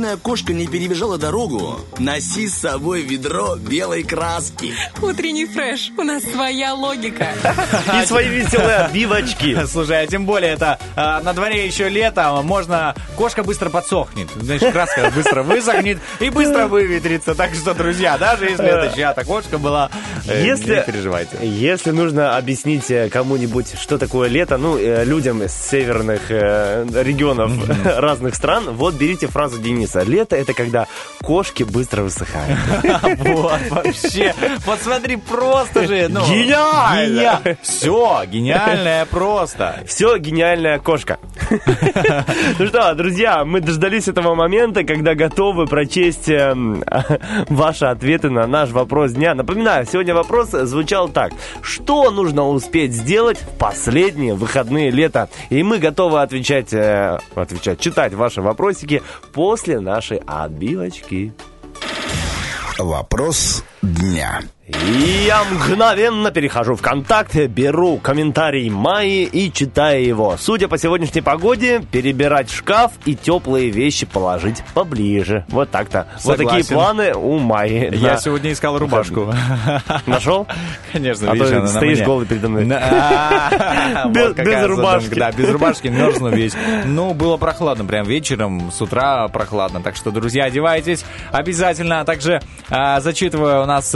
Черная кошка не перебежала дорогу, носи с собой ведро белой краски.
Утренний фреш. У нас своя логика.
И свои веселые обивочки.
Слушай, а тем более это а, на дворе еще лето, можно... Кошка быстро подсохнет. Значит, краска быстро высохнет и быстро выветрится. Так что, друзья, даже если это чья-то кошка была, э,
Если,
не переживайте.
если нужно объяснить э, кому-нибудь, что такое лето, ну, э, людям из северных э, регионов разных стран, вот берите фразу Дениса. Лето — это когда кошки быстро высыхают.
Вот, вообще. Вот смотри, просто же. ну,
Гениально!
Все, гениальное просто.
Все гениальная кошка. Ну что, друзья, мы дождались этого момента, когда готовы прочесть эм, ваши ответы на наш вопрос дня. Напоминаю, сегодня вопрос звучал так. Что нужно успеть сделать в последние выходные лета? И мы готовы отвечать, э, отвечать, читать ваши вопросики после нашей отбивочки.
Вопрос дня.
И я мгновенно перехожу в ВКонтакте, беру комментарий Майи и читаю его. Судя по сегодняшней погоде, перебирать шкаф и теплые вещи положить поближе. Вот так-то. Вот такие планы у Майи.
Я
на-
сегодня искал рубашку.
Нашел?
Конечно,
А
видишь, она на
стоишь
мне.
голый передо мной.
Да.
Без- рубашки.
Да, без рубашки мерзну весь. Ну, было прохладно, прям вечером, с утра прохладно. Так что, друзья, одевайтесь обязательно. А также а, зачитываю, у нас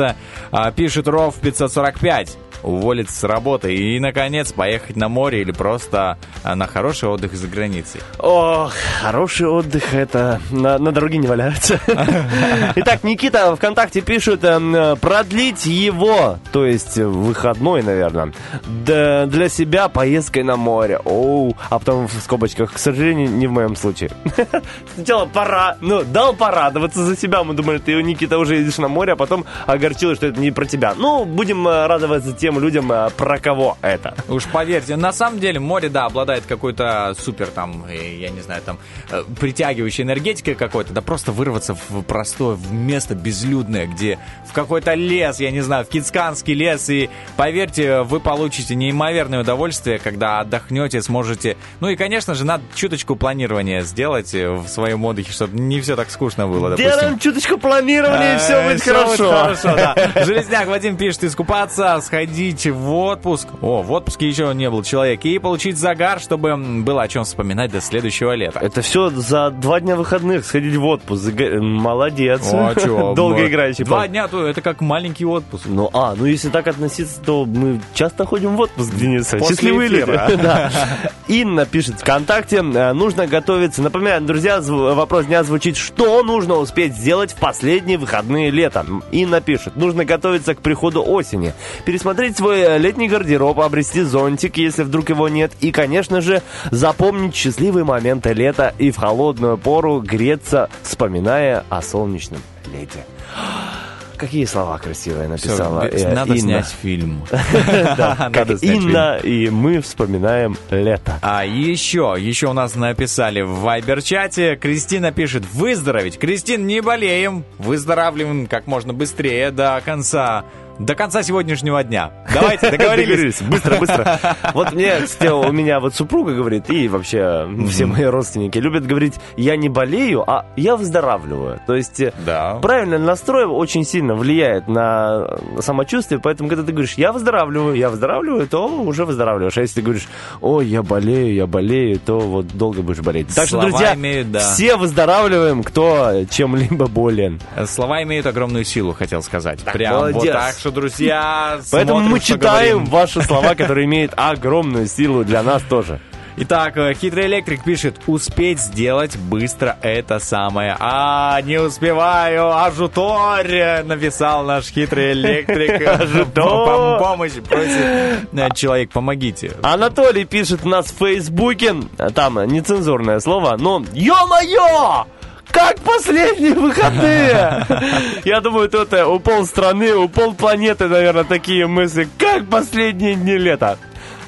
а, пишет Ров 545 уволиться с работы и, наконец, поехать на море или просто а, на хороший отдых за границей.
Ох, хороший отдых это на, на дороге не валяются. Итак, Никита ВКонтакте пишет эм, продлить его, то есть выходной, наверное, для себя поездкой на море. Оу, а потом в скобочках, к сожалению, не в моем случае. Сначала пора, ну, дал порадоваться за себя. Мы думали, ты, Никита, уже едешь на море, а потом огорчилось, что это не про тебя. Ну, будем э, радоваться тем людям, э, про кого это.
Уж поверьте, на самом деле море, да, обладает какой-то супер там, э, я не знаю, там, э, притягивающей энергетикой какой-то, да просто вырваться в простое, в место безлюдное, где в какой-то лес, я не знаю, в Кицканский лес, и поверьте, вы получите неимоверное удовольствие, когда отдохнете, сможете, ну и, конечно же, надо чуточку планирования сделать в своем отдыхе, чтобы не все так скучно было, допустим.
Делаем чуточку планирования, и все будет хорошо.
хорошо, да. Железняк Вадим пишет, искупаться, сходить в отпуск. О, в отпуске еще не был человек. И получить загар, чтобы было о чем вспоминать до следующего лета.
Это все за два дня выходных сходить в отпуск. Молодец.
О, чё,
Долгоиграющий.
Два
парень.
дня, то это как маленький отпуск.
Ну, а, ну если так относиться, то мы часто ходим в отпуск, Денис. Счастливые
эфира.
Да. Инна пишет ВКонтакте, э, нужно готовиться. Напоминаю, друзья, вопрос дня звучит, что нужно успеть сделать в последние выходные лета? Инна пишет, нужно готовиться к приходу осени, пересмотреть свой э, летний гардероб, обрести зонтик, если вдруг его нет, и, конечно же, запомнить счастливые моменты лета и в холодную пору греться, вспоминая о солнечном лете. Какие слова красивые написала
Всё,
э,
надо
Инна.
снять фильм.
Как Инна, и мы вспоминаем лето.
А еще, еще у нас написали в Вайбер-чате, Кристина пишет, выздороветь. Кристин, не болеем, выздоравливаем как можно быстрее до конца, до конца сегодняшнего дня. Давайте, договорились.
Быстро, быстро. Вот мне, у меня вот супруга говорит, и вообще все мои родственники любят говорить, я не болею, а я выздоравливаю. То есть э, правильный настрой очень сильно влияет на самочувствие, поэтому когда ты говоришь, я выздоравливаю, я выздоравливаю, то уже выздоравливаешь. А если ты говоришь, ой, я болею, я болею, то вот долго будешь болеть. Так что, друзья, все выздоравливаем, кто чем-либо болен.
Слова имеют огромную силу, хотел сказать. Прям вот так что, друзья,
Поэтому
смотрим,
мы читаем ваши слова, которые имеют огромную силу для нас тоже.
Итак, э, хитрый электрик пишет, успеть сделать быстро это самое. А, не успеваю, ажуторь, написал наш хитрый электрик. Пом- Помощь просит э, человек, помогите.
Анатолий пишет у нас в Фейсбуке, там нецензурное слово, но ё-моё! Как последние выходные! Я думаю, тут э, у пол страны, у пол планеты, наверное, такие мысли. Как последние дни лета?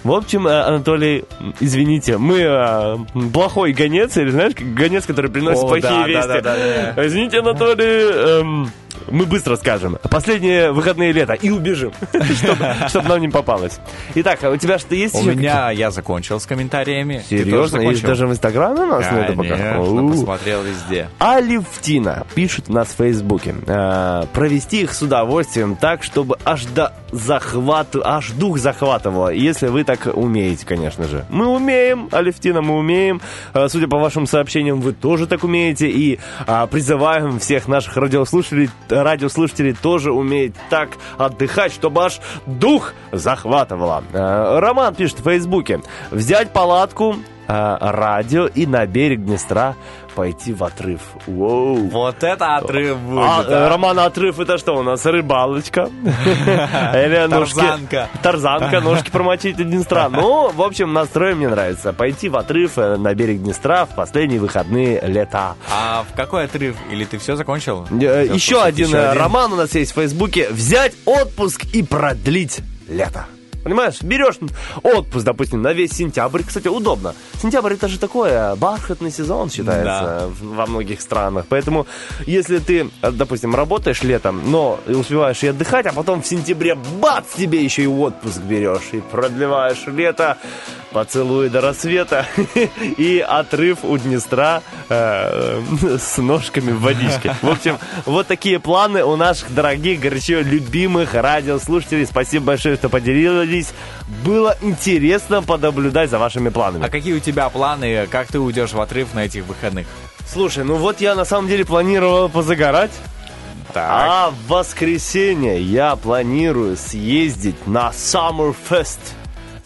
В общем, э, Анатолий, извините, мы э, плохой гонец, или знаешь, гонец, который приносит
О,
плохие
да,
вести.
да, да, да.
Извините, Анатолий, эм, мы быстро скажем. Последние выходные лета и убежим, чтобы нам не попалось. Итак, а у тебя что есть
У меня я закончил с комментариями.
Серьезно?
Закончил?
даже в Инстаграме у нас нету пока?
Посмотрел везде.
Алевтина пишет нас в Фейсбуке. э, провести их с удовольствием так, чтобы аж до захвата, аж дух захватывало. Если вы так умеете, конечно же. Мы умеем, Алевтина, мы умеем. Э, судя по вашим сообщениям, вы тоже так умеете. И а, призываем всех наших радиослушателей, радиослушателей тоже уметь так отдыхать, чтобы аж дух захватывало. Э, Роман пишет в Фейсбуке. Взять палатку, радио и на берег Днестра пойти в отрыв. Воу.
Вот это отрыв будет.
А, э,
а.
Роман, отрыв это что у нас? Рыбалочка? Или
Тарзанка.
Тарзанка, ножки промочить Днестра. Ну, в общем, настрой мне нравится. Пойти в отрыв э, на берег Днестра в последние выходные лета.
А в какой отрыв? Или ты все закончил?
Э, Еще один э, роман у нас есть в Фейсбуке. Взять отпуск и продлить лето. Понимаешь, берешь отпуск, допустим, на весь сентябрь. Кстати, удобно. Сентябрь это же такой э, бархатный сезон считается в- во многих странах. Поэтому, если ты, допустим, работаешь летом, но успеваешь и отдыхать, а потом в сентябре бац, тебе еще и отпуск берешь и продлеваешь лето, поцелуй до рассвета и отрыв у Днестра э, с ножками в водичке. В общем, вот такие планы у наших дорогих, горячо любимых радиослушателей. Спасибо большое, что поделились. Было интересно понаблюдать за вашими планами.
А какие у тебя планы? Как ты уйдешь в отрыв на этих выходных?
Слушай, ну вот я на самом деле планировал позагорать. А в воскресенье я планирую съездить на Summerfest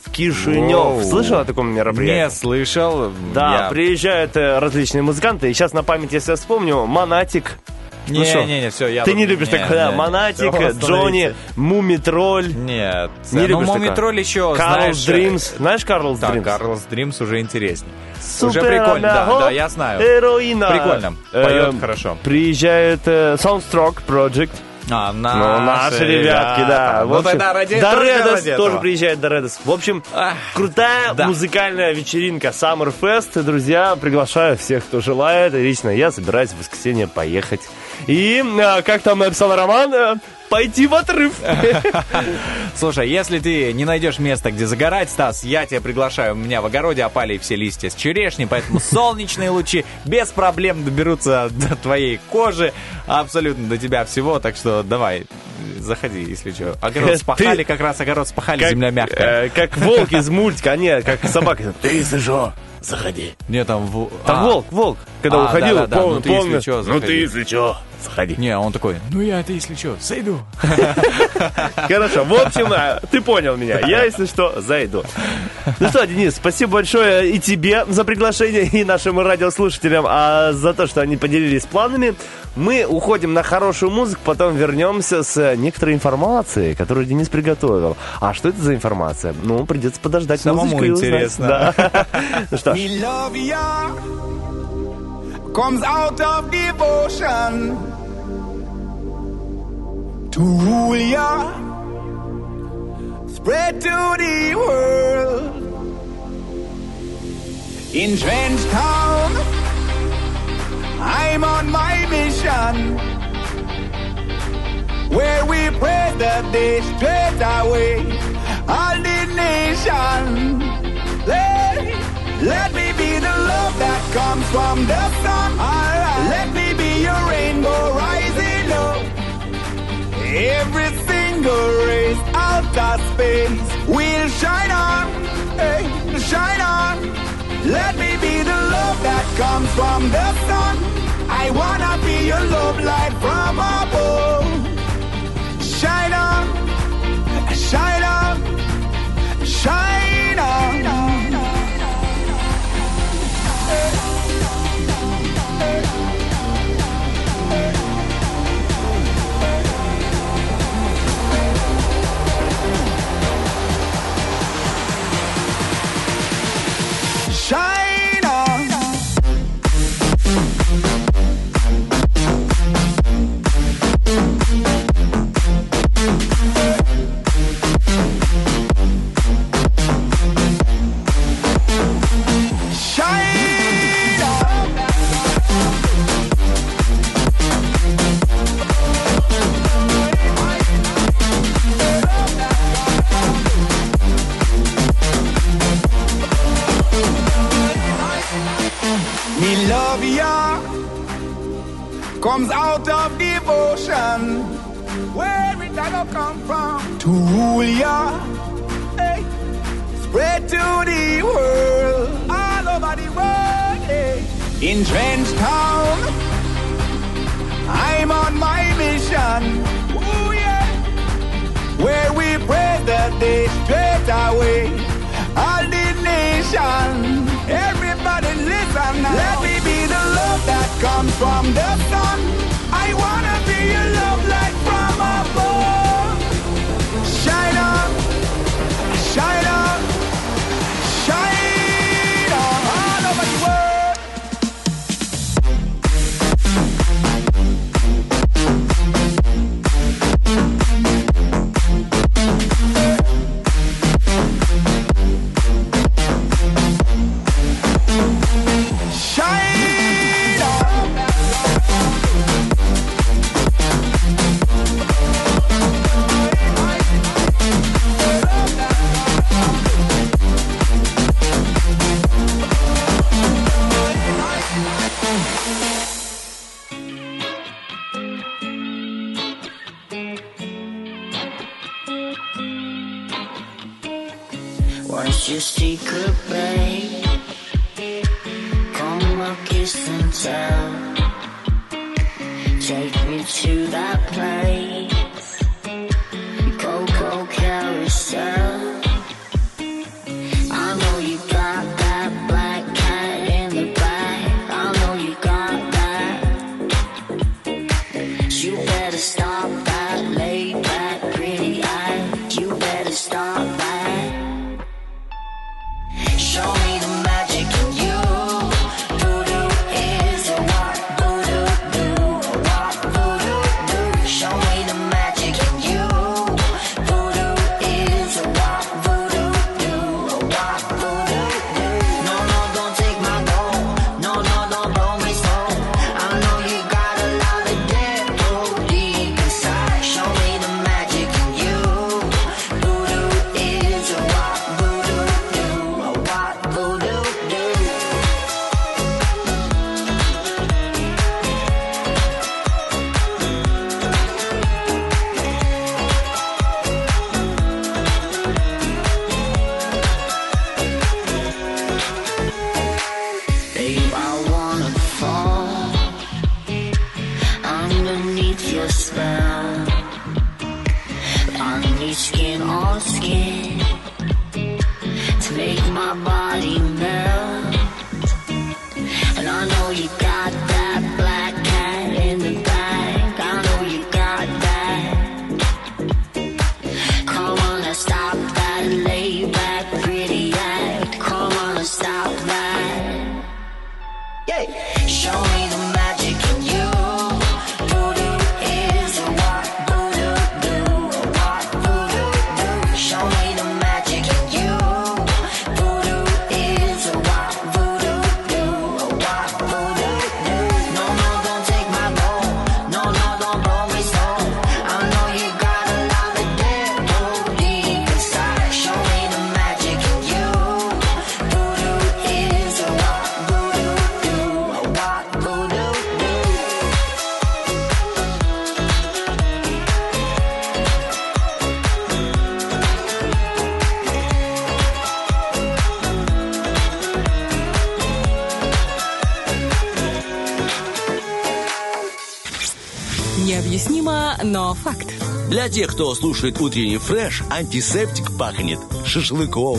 в Кишинев.
Воу.
Слышал о таком мероприятии?
Не слышал.
Да,
Я-
приезжают э, различные музыканты. И сейчас на память, если я вспомню, Монатик. Ну
Не,
шо?
не, не, все, я
Ты не любишь
не,
такое, да? Монатик,
всё,
Джонни. Мумитроль.
Нет.
Не
ну? Мумитроль еще,
Карлс. Дримс. Знаешь Карлс Дримс?
Карлс Дримс уже интереснее. уже прикольно, да, да, я знаю.
Эроина.
Прикольно, поет
Эм,
хорошо.
Приезжает э, Soundstruck Project.
А,
Ну, наши ребятки, да. В
Ну,
общем,
тогда ради,
до
только
Редос
ради
тоже
этого.
приезжает до Редос. В общем, крутая
да.
музыкальная вечеринка Summerfest. Друзья, приглашаю всех, кто желает. И Лично я собираюсь в воскресенье поехать. И, э, как там написал Роман, э, пойти в отрыв.
Слушай, если ты не найдешь места, где загорать, Стас, я тебя приглашаю. У меня в огороде опали все листья с черешни, поэтому солнечные лучи без проблем доберутся до твоей кожи, абсолютно до тебя всего. Так что давай, заходи, если что. Огород
Ты-
спахали, как раз огород спахали, земля мягкая.
э, как волк из мультика, а не как собака. Ты если что, заходи.
Не, там...
Там
а,
волк, волк, когда
А,
уходил,
да-да-да,
пом-
ну ты, если
помню.
чё,
ну ты если что, заходи.
Не, он такой, ну я-то, если что, зайду.
Хорошо, в общем, ты понял меня. Я, если что, зайду. Ну что, Денис, спасибо большое и тебе за приглашение, и нашим радиослушателям а, за то, что они поделились планами. Мы уходим на хорошую музыку, потом вернемся с некоторой информацией, которую Денис приготовил. А что это за информация? Ну, придется подождать
Самому
музычку и узнать.
интересно.
Да. Ну что ж,
comes out of devotion to rule ya, spread to the world. In Trenchtown, I'm on my mission. Where we praise the day straight away, all the nation. Let, let me that comes from the sun. Alright. Let me be your rainbow rising up. Every single race out of space will shine on, hey, shine on. Let me be the love that comes from the sun. I wanna be your love light from above. Shine on, shine on.
my
body
now тех, кто слушает утренний фреш, антисептик пахнет шашлыком.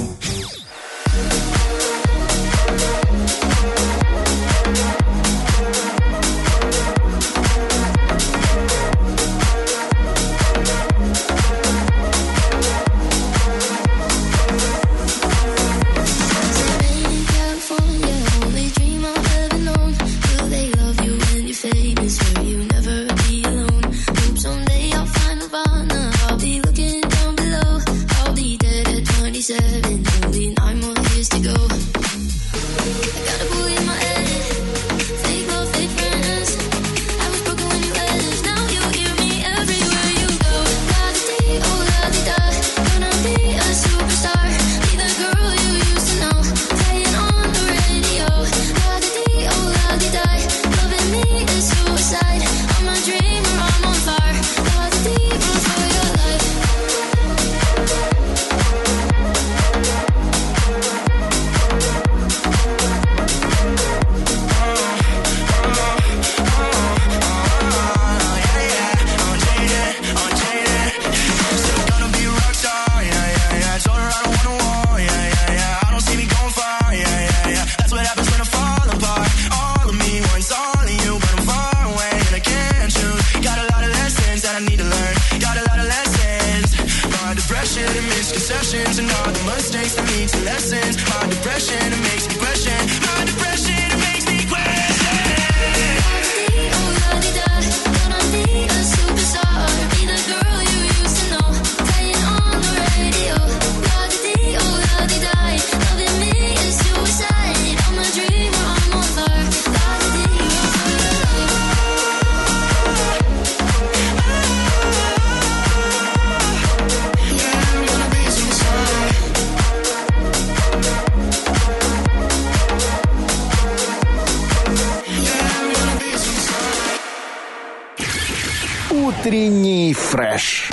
Утренний фреш.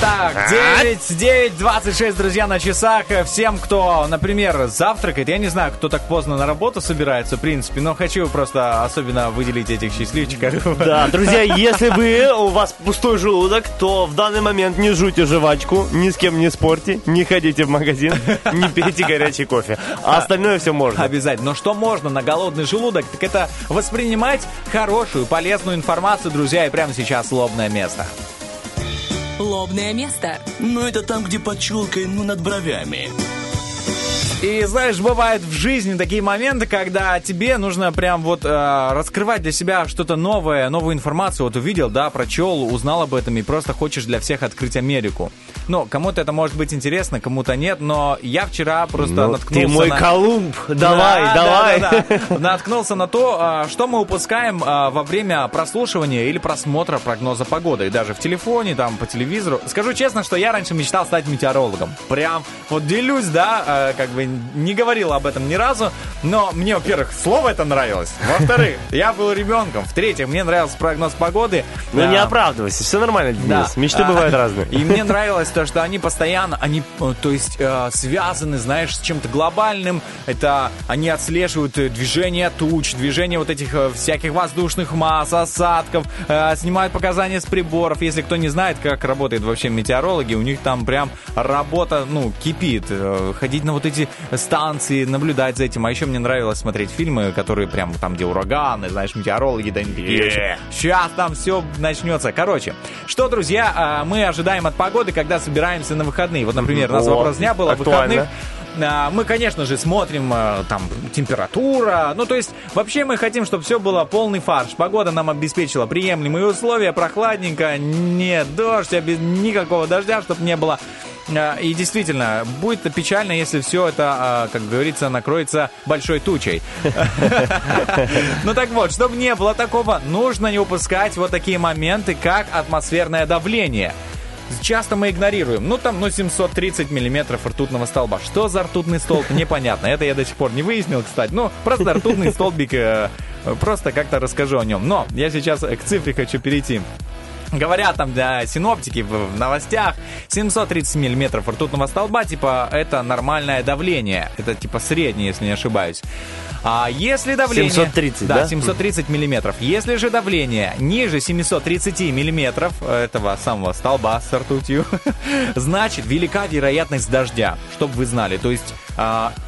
Так, 9, 9, 26, друзья, на часах. Всем, кто, например, завтракает, я не знаю, кто так поздно на работу собирается, в принципе, но хочу просто особенно выделить этих счастливчиков.
Да, друзья, если вы, у вас пустой желудок, то в данный момент не жуйте жвачку, ни с кем не спорьте, не ходите в магазин, не пейте горячий кофе. А остальное все можно.
Обязательно. Но что можно на голодный желудок, так это воспринимать хорошую, полезную информацию, друзья, и прямо сейчас лобное место.
Лобное место.
Ну, это там, где под челкой, ну, над бровями.
И знаешь, бывают в жизни такие моменты, когда тебе нужно прям вот э, раскрывать для себя что-то новое, новую информацию. Вот увидел, да, прочел, узнал об этом и просто хочешь для всех открыть Америку. Ну, кому-то это может быть интересно, кому-то нет, но я вчера просто
Ну,
наткнулся
ты мой
на...
Колумб, давай,
Да,
давай.
да, да, да. Наткнулся на то, а, что мы упускаем а, во время прослушивания или просмотра прогноза погоды. И даже в телефоне, там, по телевизору. Скажу честно, что я раньше мечтал стать метеорологом. Прям вот делюсь, да, а, как бы не говорил об этом ни разу. Но мне, во-первых, слово это нравилось. Во-вторых, я был ребенком. В-третьих, мне нравился прогноз погоды.
Ну не оправдывайся, все нормально, Денис. Мечты
А,
бывают разные.
И мне нравилось то, что они постоянно, они, э, то есть, э, связаны, знаешь, с чем-то глобальным. Это они отслеживают э, движение туч, движение вот этих всяких воздушных масс, осадков, снимают показания с приборов. Если кто не знает, как работают вообще метеорологи, у них там прям работа, ну, кипит. Ходить на вот эти станции, наблюдать за этим. А еще мне нравилось смотреть фильмы, которые прям там, где ураганы, знаешь, метеорологи, да,
Yeah.
Сейчас там все начнется. Короче, что, друзья, а, мы ожидаем от погоды, когда собираемся на выходные. Вот, например, у нас вопрос дня был о выходных. А, Мы, конечно же, смотрим а, там температура. Ну, то есть, вообще мы хотим, чтобы все было полный фарш. Погода нам обеспечила приемлемые условия, прохладненько, не дождь, а без никакого дождя, чтобы не было. А, И действительно, будет печально, если все это, как говорится, накроется большой тучей. Ну так вот, чтобы не было такого, нужно не упускать вот такие моменты, как атмосферное давление. Часто мы игнорируем. Ну, там, ну, 730 миллиметров ртутного столба. Что за ртутный столб? Непонятно. Это я до сих пор не выяснил, кстати. Ну, просто ртутный столбик. э, э, Просто как-то расскажу о нем. Но я сейчас к цифре хочу перейти. Говорят там для синоптики в, новостях 730 миллиметров ртутного столба, типа, это нормальное давление. Это типа среднее, если не ошибаюсь. А если давление...
730, да?
730 миллиметров. Если же давление ниже 730 миллиметров этого самого столба с ртутью, значит, велика вероятность дождя, чтобы вы знали. То есть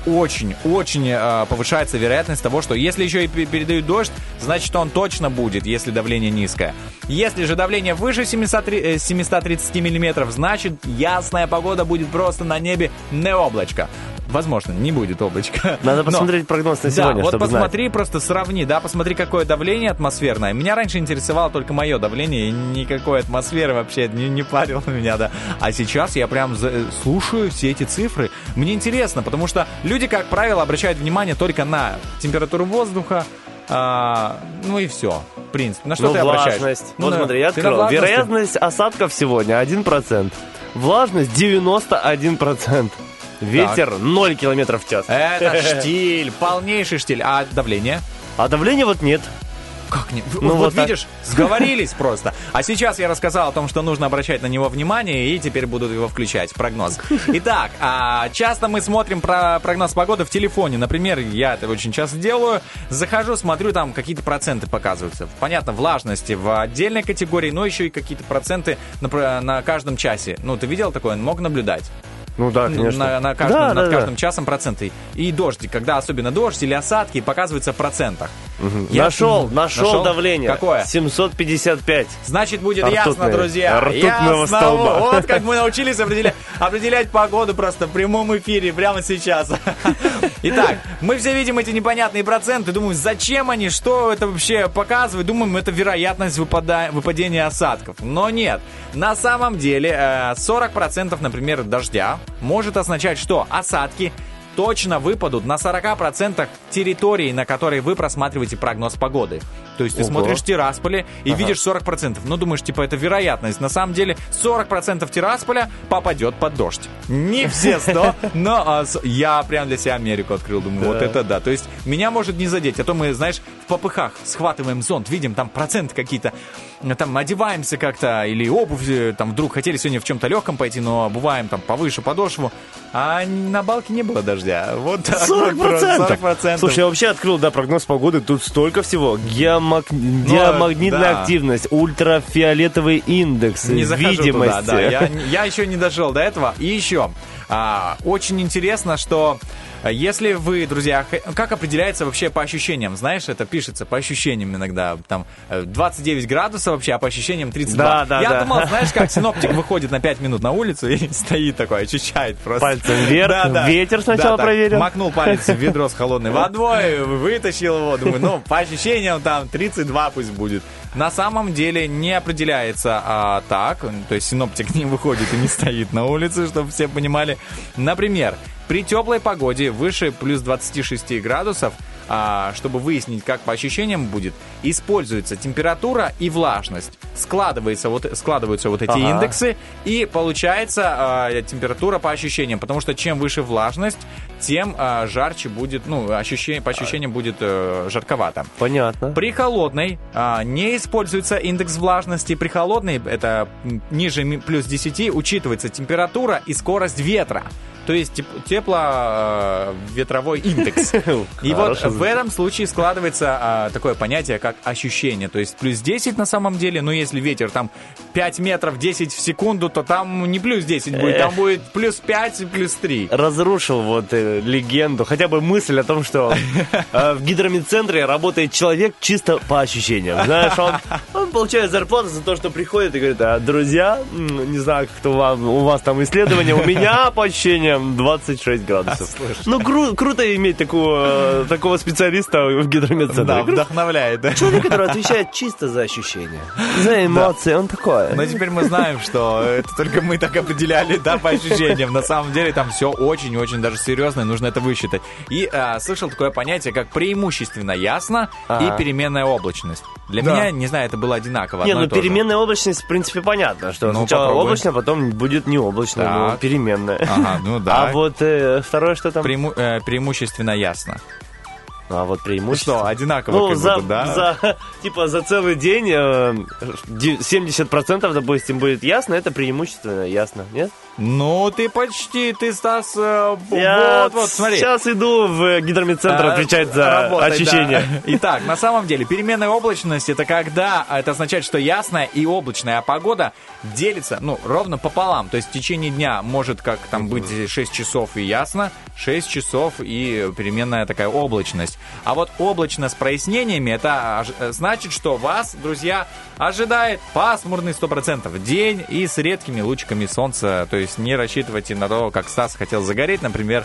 очень-очень а, повышается вероятность того, что если еще и пе- передают дождь, значит, он точно будет, если давление низкое. Если же давление выше 703 э, 730 миллиметров, значит, ясная погода будет просто на небе не облачко. Возможно, не будет облачка.
Надо
Но-
посмотреть прогноз на сегодня,
да, вот
чтобы знать.
посмотри, просто сравни, да, посмотри, какое давление атмосферное. Меня раньше интересовало только мое давление, и никакой атмосферы вообще не, не парило меня, да. А сейчас я прям за- слушаю все эти цифры. Мне интересно, потому что люди, как правило, обращают внимание только на температуру воздуха, а, ну и все, в принципе. На что
ну,
ты обращаешь?
влажность.
Ну,
вот
на-
смотри, я открыл. Вероятность осадков сегодня 1%. Влажность 91%. Ветер 0 километров в час.
Это штиль, полнейший штиль. А давление?
А давления вот нет.
Как не?
Ну,
вот,
вот так.
видишь, сговорились просто. А сейчас я рассказал о том, что нужно обращать на него внимание, и теперь буду его включать, прогноз. Итак, а, часто мы смотрим про прогноз погоды в телефоне. Например, я это очень часто делаю. Захожу, смотрю, там какие-то проценты показываются. Понятно, влажности в отдельной категории, но еще и какие-то проценты на, на каждом часе. Ну, ты видел такое? Мог наблюдать?
Ну да, конечно.
На, на каждом,
Да,
над
да, да.
каждым часом проценты. И дождик, когда особенно дождь или осадки, показываются в процентах. Я-
Нашел, нашел давление.
Какое?
755.
Значит, будет
Ртутное.
ясно, друзья.
Ртутного
Ясно.
столба.
Вот как мы научились определять, определять погоду просто в прямом эфире прямо сейчас. Итак, мы все видим эти непонятные проценты, думаем, зачем они, что это вообще показывает, думаем, это вероятность выпада- выпадения осадков. Но нет, на самом деле э, 40%, например, дождя может означать, что осадки точно выпадут на 40% территории, на которой вы просматриваете прогноз погоды. То есть ты
Ого.
смотришь Тирасполе и
Ага.
видишь 40%. Ну, думаешь, типа, это вероятность. На самом деле 40% Тирасполя попадет под дождь. Не все 100, но а, с- я прям для себя Америку открыл. Думаю, вот
Да.
это да. То есть меня может не задеть. А то мы, знаешь, в попыхах схватываем зонт, видим там проценты какие-то, э, там одеваемся как-то, или обувь, э, там вдруг хотели сегодня в чем-то легком пойти, но обуваем там повыше подошву, а на балке не было дождя. Вот так вот
40%.
просто, 40%.
Слушай, я вообще открыл, да, прогноз погоды. Тут столько всего. Геомаг... Геомагнитная
да.
активность, ультрафиолетовый индекс,
Не
видимость.
туда, да. Я, я еще не дожил до этого. И еще, а, очень интересно, что а, если вы, друзья, как определяется вообще по ощущениям? Знаешь, это пишется по ощущениям иногда. Там э, 29 градусов вообще, а по ощущениям 32.
Да, да,
Я
да.
думал, знаешь, как синоптик выходит на 5 минут на улицу и стоит такой, ощущает просто.
Пальцем вверх, ветер сначала
так,
проверил.
Макнул палец в ведро с холодной водой, вытащил его. Думаю, ну, по ощущениям там 32 пусть будет. На самом деле не определяется а, так, то есть синоптик не выходит и не стоит на улице, чтобы все понимали. Например, при теплой погоде выше плюс 26 градусов, а, чтобы выяснить, как по ощущениям будет, используется температура и влажность. Складывается вот, складываются вот эти
Ага.
индексы, и получается а, температура по ощущениям, потому что чем выше влажность, тем а, жарче будет, ну, ощущение, по ощущениям будет э, жарковато.
Понятно.
При холодной а, не используется индекс влажности. При холодной, это ниже плюс 10, учитывается температура и скорость ветра. То есть теп- тепло-ветровой индекс. И вот в этом случае складывается а, такое понятие, как ощущение. То есть плюс 10 на самом деле, но если ветер там 5 метров 10 в секунду, то там не плюс 10 будет, там будет плюс 5 и плюс 3.
разрушил вот э, легенду, хотя бы мысль о том, что э, в гидромедцентре работает человек чисто по ощущениям. Знаешь, он, он получает зарплату за то, что приходит и говорит, а, друзья, не знаю, как то вам, у вас там исследование, у меня по ощущениям 26 градусов. Ну, кру- круто иметь такого, э, такого специалиста в гидромедцентре.
Да, вдохновляет, да?
Человек, который отвечает чисто за ощущения, за эмоции, он такой.
Но теперь мы знаем, что это только мы так определяли, да, по ощущениям. На самом деле там все очень-очень даже серьезно, и нужно это высчитать. И а, слышал такое понятие, как преимущественно ясно
Ага.
и переменная облачность. Для
Да.
меня, не знаю, это было одинаково.
Не, ну
то же.
переменная облачность, в принципе, понятно, что
Ну,
сначала
попробуй.
облачно, потом будет не облачно, но
Так.
переменная.
Ага, ну да.
А вот э, второе, что там?
Прему- э, преимущественно ясно.
А вот преимущество.
Что, одинаково
Ну,
как
за,
будто, да?
за, типа, за целый день э, де- 70%, допустим, будет ясно, это преимущественно ясно, нет?
Ну, ты почти, ты, Стас, э,
Я
вот, вот, смотри.
сейчас иду в гидромедцентр
А,
отвечать за
работать,
ощущения.
да. Итак, на самом деле, переменная облачность это когда а, это означает, что ясная и облачная погода делится, ну, ровно пополам. То есть в течение дня может как там быть 6 часов и ясно, 6 часов и переменная такая облачность. А вот облачно с прояснениями, это э, значит, что вас, друзья, ожидает пасмурный 100% день и с редкими лучиками солнца. То есть не рассчитывайте на то, как Стас хотел загореть, например.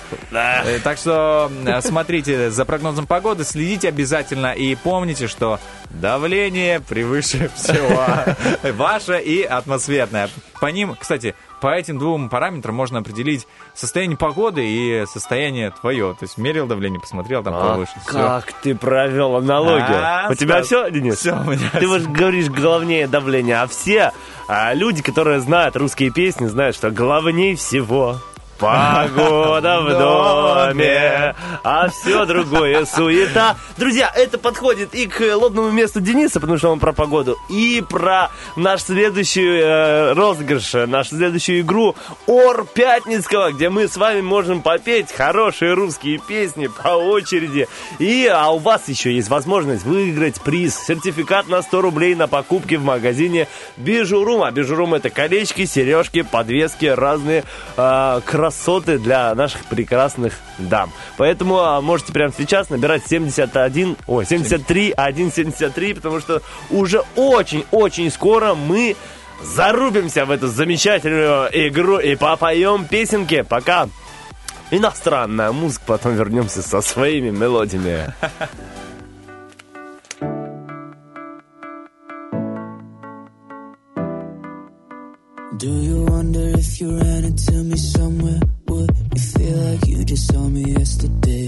Э, Так что э, смотрите за прогнозом погоды, следите обязательно и помните, что давление превыше всего. Ваше и атмосферное. По ним, кстати, по этим двум параметрам можно определить состояние погоды и состояние твое. То есть мерил давление, посмотрел, там
А
повыше.
Как ты провел аналогию?
А,
у тебя
Стас,
все, Денис?
всё у меня
Ты вот говоришь главнее давление, а все а, люди, которые знают русские песни, знают, что главнее всего Погода в доме, а все другое суета. Друзья, это подходит и к лобному месту Дениса, потому что он про погоду, и про наш следующий э, розыгрыш, нашу следующую игру Ор Пятницкого, где мы с вами можем попеть хорошие русские песни по очереди. И а у вас еще есть возможность выиграть приз, сертификат на 100 рублей на покупки в магазине Бижурум. А Бижурум это колечки, сережки, подвески, разные э, красоты для наших прекрасных дам. Поэтому а, можете прямо сейчас набирать 71, ой, 73, 173, потому что уже очень-очень скоро мы зарубимся в эту замечательную игру и попоем песенки. Пока иностранная музыка, потом вернемся со своими мелодиями.
Do you wonder if you ran into me somewhere? Would it feel like you just saw me yesterday?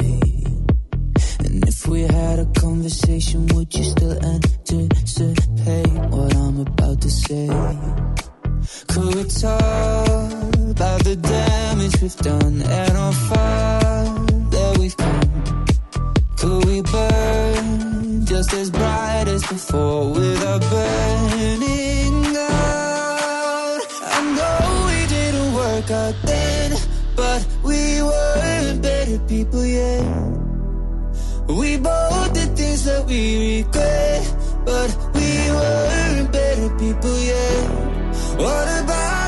And if we had a conversation, would you still anticipate what I'm about to say? Could we talk about the damage we've done and how far that we've come? Could we burn just as bright as before without burning then, but we weren't better people yet. We both did things that we regret, but we weren't better people yet. What about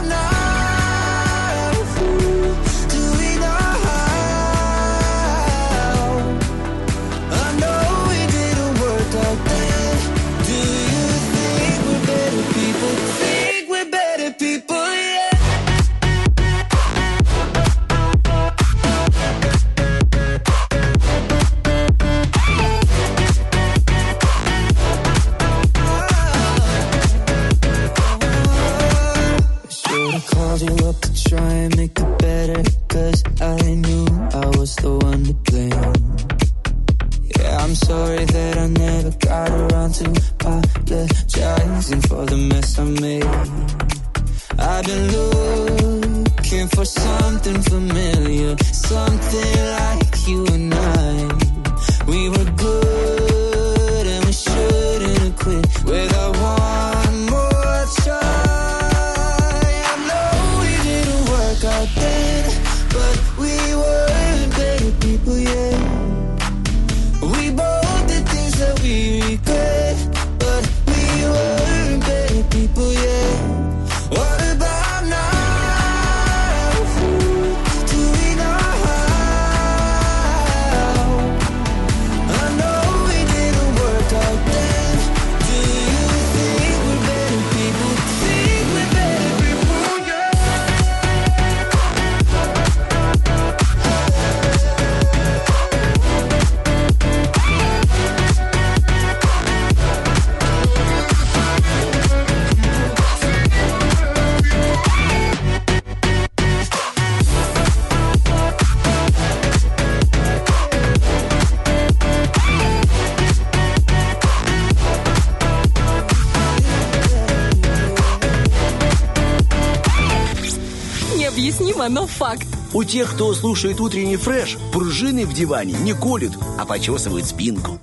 У тех, кто слушает утренний фреш, пружины в диване не колют, а почесывают спинку.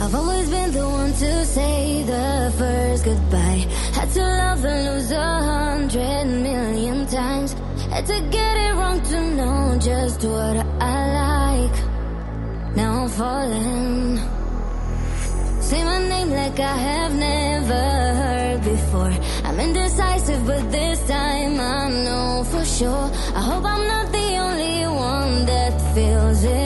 I've always been the one to say the first goodbye. Had to love and lose a hundred million times. Had to get it wrong to know just what I like. Now I'm falling. Say my name like I have never heard before. I'm indecisive, but this time I know for sure. I hope I'm feels it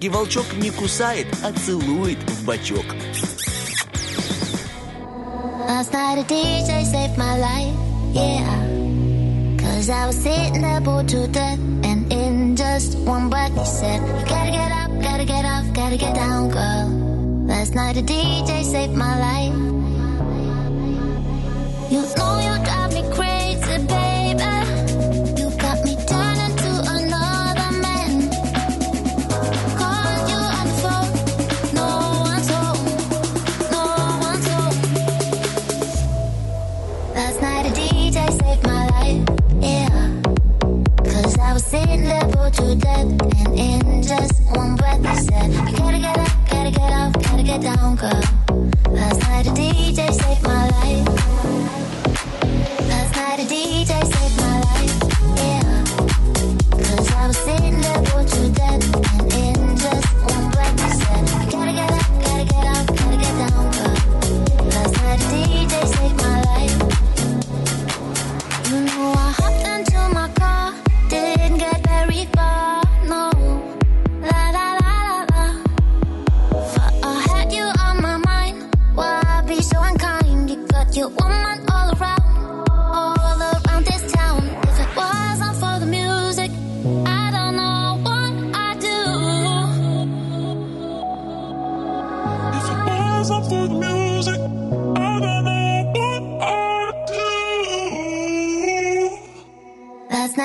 серенький волчок не кусает, а целует в бочок.
Last night a DJ saved my life.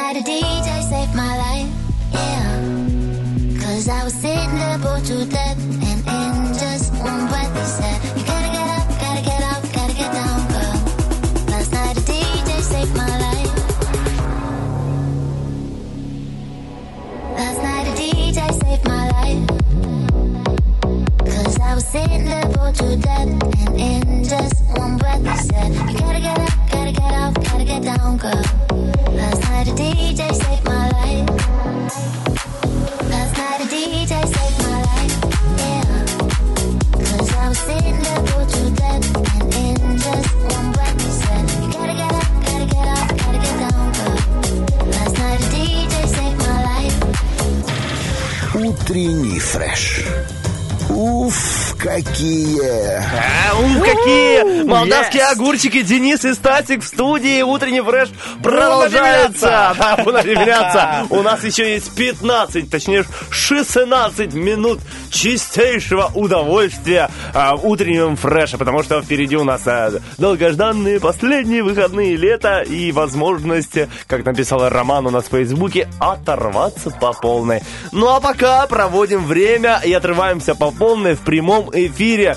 Night a DJ saved my life, yeah. Cause I was sitting there bored to death, and in just one breath he said, You gotta get up, gotta get off, gotta get down, girl. Last night a DJ saved my life. Last night a DJ saved my life. Cause I was sitting there bored to death, and in just one breath he said, You gotta get up, get off, gotta get down, girl. Last night a DJ saved my life. Last night a DJ saved my life, yeah. Cause I was sitting there bored to death, and in just one breath he said, You gotta get up, gotta get off, gotta get down, girl. Last night a DJ saved my life.
Утренний фреш. Какие!
А, ух, какие молдавские огурчики Денис и Стасик в студии. Утренний фреш продолжается. Да. У нас еще есть 15, точнее 16 минут чистейшего удовольствия а, в утреннем фреше, потому что впереди у нас а, долгожданные последние выходные лета и возможность, как написал Роман у нас в Фейсбуке, оторваться по полной. Ну а пока проводим время и отрываемся по полной в прямом эфире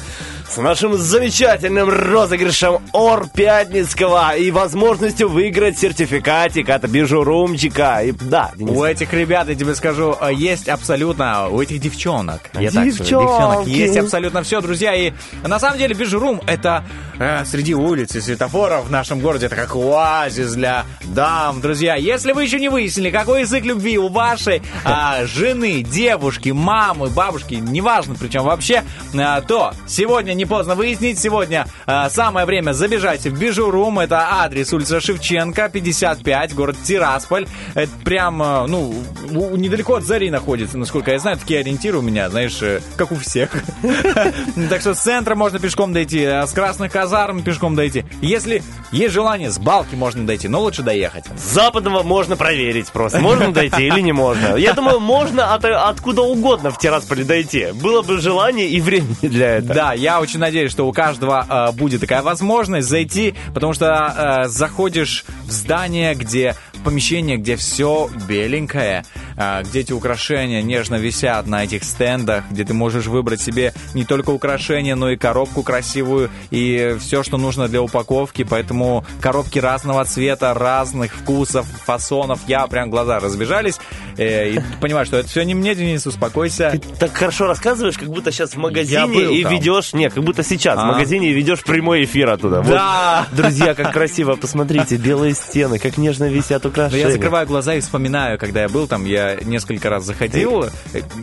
с нашим замечательным розыгрышем Ор Пятницкого и возможностью выиграть сертификатик от бижурумчика. И, да, Денис.
У этих ребят, я тебе скажу, э, есть абсолютно, у этих девчонок, я так скажу, девчонок, есть абсолютно все, друзья. И на самом деле Бижурум это э, среди улиц и светофоров в нашем городе, это как оазис для дам, друзья. Если вы еще не выяснили, какой язык любви у вашей а, жены, девушки, мамы, бабушки, неважно, причем вообще, а, то сегодня не поздно выяснить. Сегодня а, самое время забежать в Бижурум. Это адрес улица Шевченко, 55, город Тирасполь. Это прям, а, ну, у- недалеко от Зари находится, насколько я знаю. Такие ориентиры у меня, знаешь, э, как у всех. Так что с центра можно пешком дойти, а с красных казарм пешком дойти. Если есть желание, с балки можно дойти, но лучше доехать.
С западного можно проверить просто, можно дойти или не можно. Я думаю, можно от, откуда угодно в Тирасполе дойти. Было бы желание и времени для этого.
Да, я очень надеюсь, что у каждого э, будет такая возможность зайти, потому что э, заходишь в здание, где в помещение, где все беленькое, э, где эти украшения нежно висят на этих стендах, где ты можешь выбрать себе не только украшения, но и коробку красивую и все, что нужно для упаковки. Поэтому коробки разного цвета, разных вкусов, фасонов. Я прям глаза разбежались э, и понимаю, что это все не мне, Денис, успокойся.
Так хорошо рассказываешь, как будто сейчас в магазине и
там.
ведешь... Нет, как будто сейчас
А.
в магазине и ведешь прямой эфир оттуда. Вот,
Да.
друзья, как красиво, посмотрите, белые стены, как нежно висят
Но
украшения.
я закрываю глаза и вспоминаю, когда я был там, я несколько раз заходил,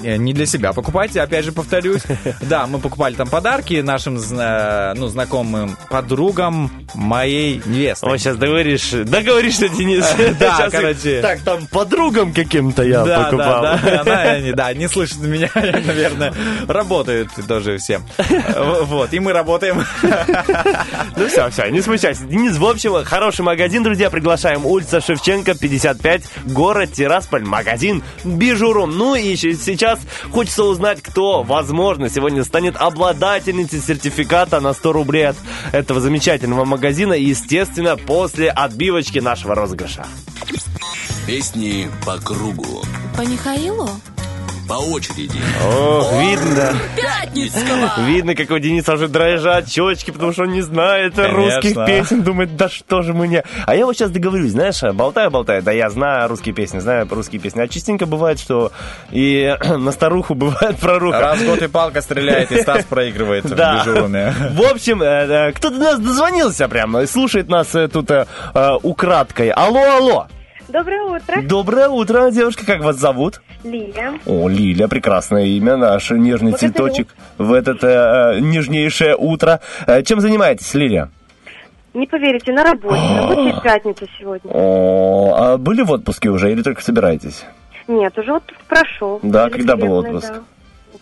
э, не для себя покупать, опять же повторюсь. Да, мы покупали там подарки нашим зна- ну, знакомым подругам моей невесты.
Ой, сейчас договоришь, договоришь, что Денис.
Да, короче.
Так, там подругам каким-то я
да,
покупал.
Да, да, не- да, не слышит меня, наверное, работают тоже все. Вот, и мы работаем.
Ну все, все, не смущайся. Денис, в общем, хороший магазин, друзья, приглашаем. Улица Шевченко, 55, город Тирасполь, магазин Бижурум. Ну и сейчас хочется узнать, кто, возможно, сегодня станет обладательницей сертификата на 100 рублей от этого замечательного магазина. И, естественно, после отбивочки нашего розыгрыша.
Песни по кругу,
По Михаилу?
По очереди.
Ох, видно.
Пятницкого!
Видно, как у Дениса уже дрожат щечки, потому что он не знает
Конечно.
русских песен. Думает, да что же мы не... А я вот сейчас договорюсь, знаешь, болтаю-болтаю, да я знаю русские песни, знаю русские песни. А частенько бывает, что и на старуху бывает проруха.
Раз в год и палка стреляет, и Стас проигрывает в
Да.
дежурме.
В общем, э, э, кто-то до нас дозвонился прямо и слушает нас э, тут украдкой. Алло, алло.
Доброе утро,
Доброе утро, девушка. Как вас зовут?
Лилия.
О, Лиля, прекрасное имя, наш нежный
Благодарю.
цветочек в это э, нежнейшее утро. Э, чем занимаетесь, Лилия?
Не поверите, на работе. Рабочая пятница сегодня.
О, а были в отпуске уже или только собираетесь?
Нет, уже отпуск прошел.
Да, когда был отпуск?
да.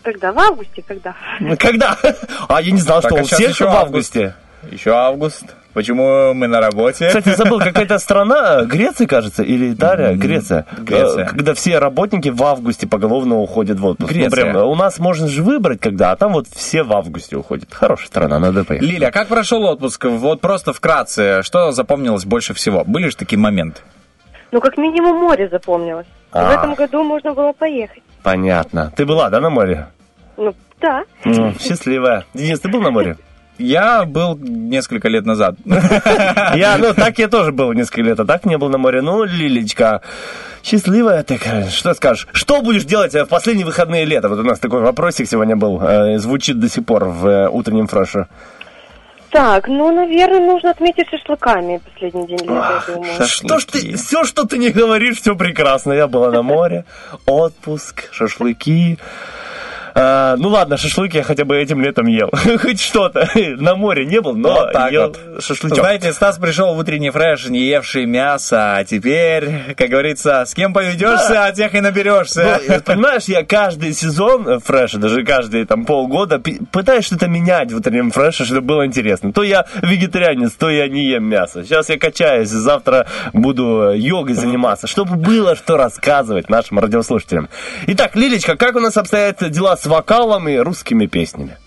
Когда? В августе, когда?
Когда? А я не знал,
Так,
что
а
у всех
еще
в
август.
августе.
Еще август. Почему мы на работе?
Кстати, забыл, какая-то страна, Греция, кажется, или Италия, Греция,
Греция.
э, когда все работники в августе поголовно уходят в отпуск. Ну,
Греция.
прям, у нас можно же выбрать, когда, а там вот все в августе уходят. Хорошая страна, надо поехать.
Лиля, как прошел отпуск? Вот просто вкратце, что запомнилось больше всего? Были же такие моменты?
Ну, как минимум море запомнилось. В
А.
этом году можно было поехать.
Понятно. Ты была, да, на море?
Ну, да.
М, Счастливая. Денис, ты был на море?
Я был несколько лет назад.
Я, ну, так я тоже был несколько лет, а так не был на море. Ну, Лилечка, счастливая ты, что скажешь? Что будешь делать э, в последние выходные лета? Вот у нас такой вопросик сегодня был, э, звучит до сих пор в э, утреннем фреше.
Так, ну, наверное, нужно отметить шашлыками последний день лета, я думаю.
Что ж ты, все, что ты не говоришь, все прекрасно. Я была на море, отпуск, шашлыки. А, ну ладно, шашлыки я хотя бы этим летом ел. Хоть что-то. На море не был, но
Вот так
ел
вот.
шашлычок.
Знаете, Стас пришел в утренний фреш, не евший мясо, а теперь, как говорится, с кем поведешься,
Да.
а тех и наберешься.
Ну, понимаешь, я каждый сезон фреша, даже каждые там полгода пытаюсь что-то менять в утреннем фреше, чтобы было интересно. То я вегетарианец, то я не ем мясо. Сейчас я качаюсь, завтра буду э, йогой заниматься, чтобы было что рассказывать нашим радиослушателям. Итак, Лилечка, как у нас обстоят дела с вокалом и русскими песнями?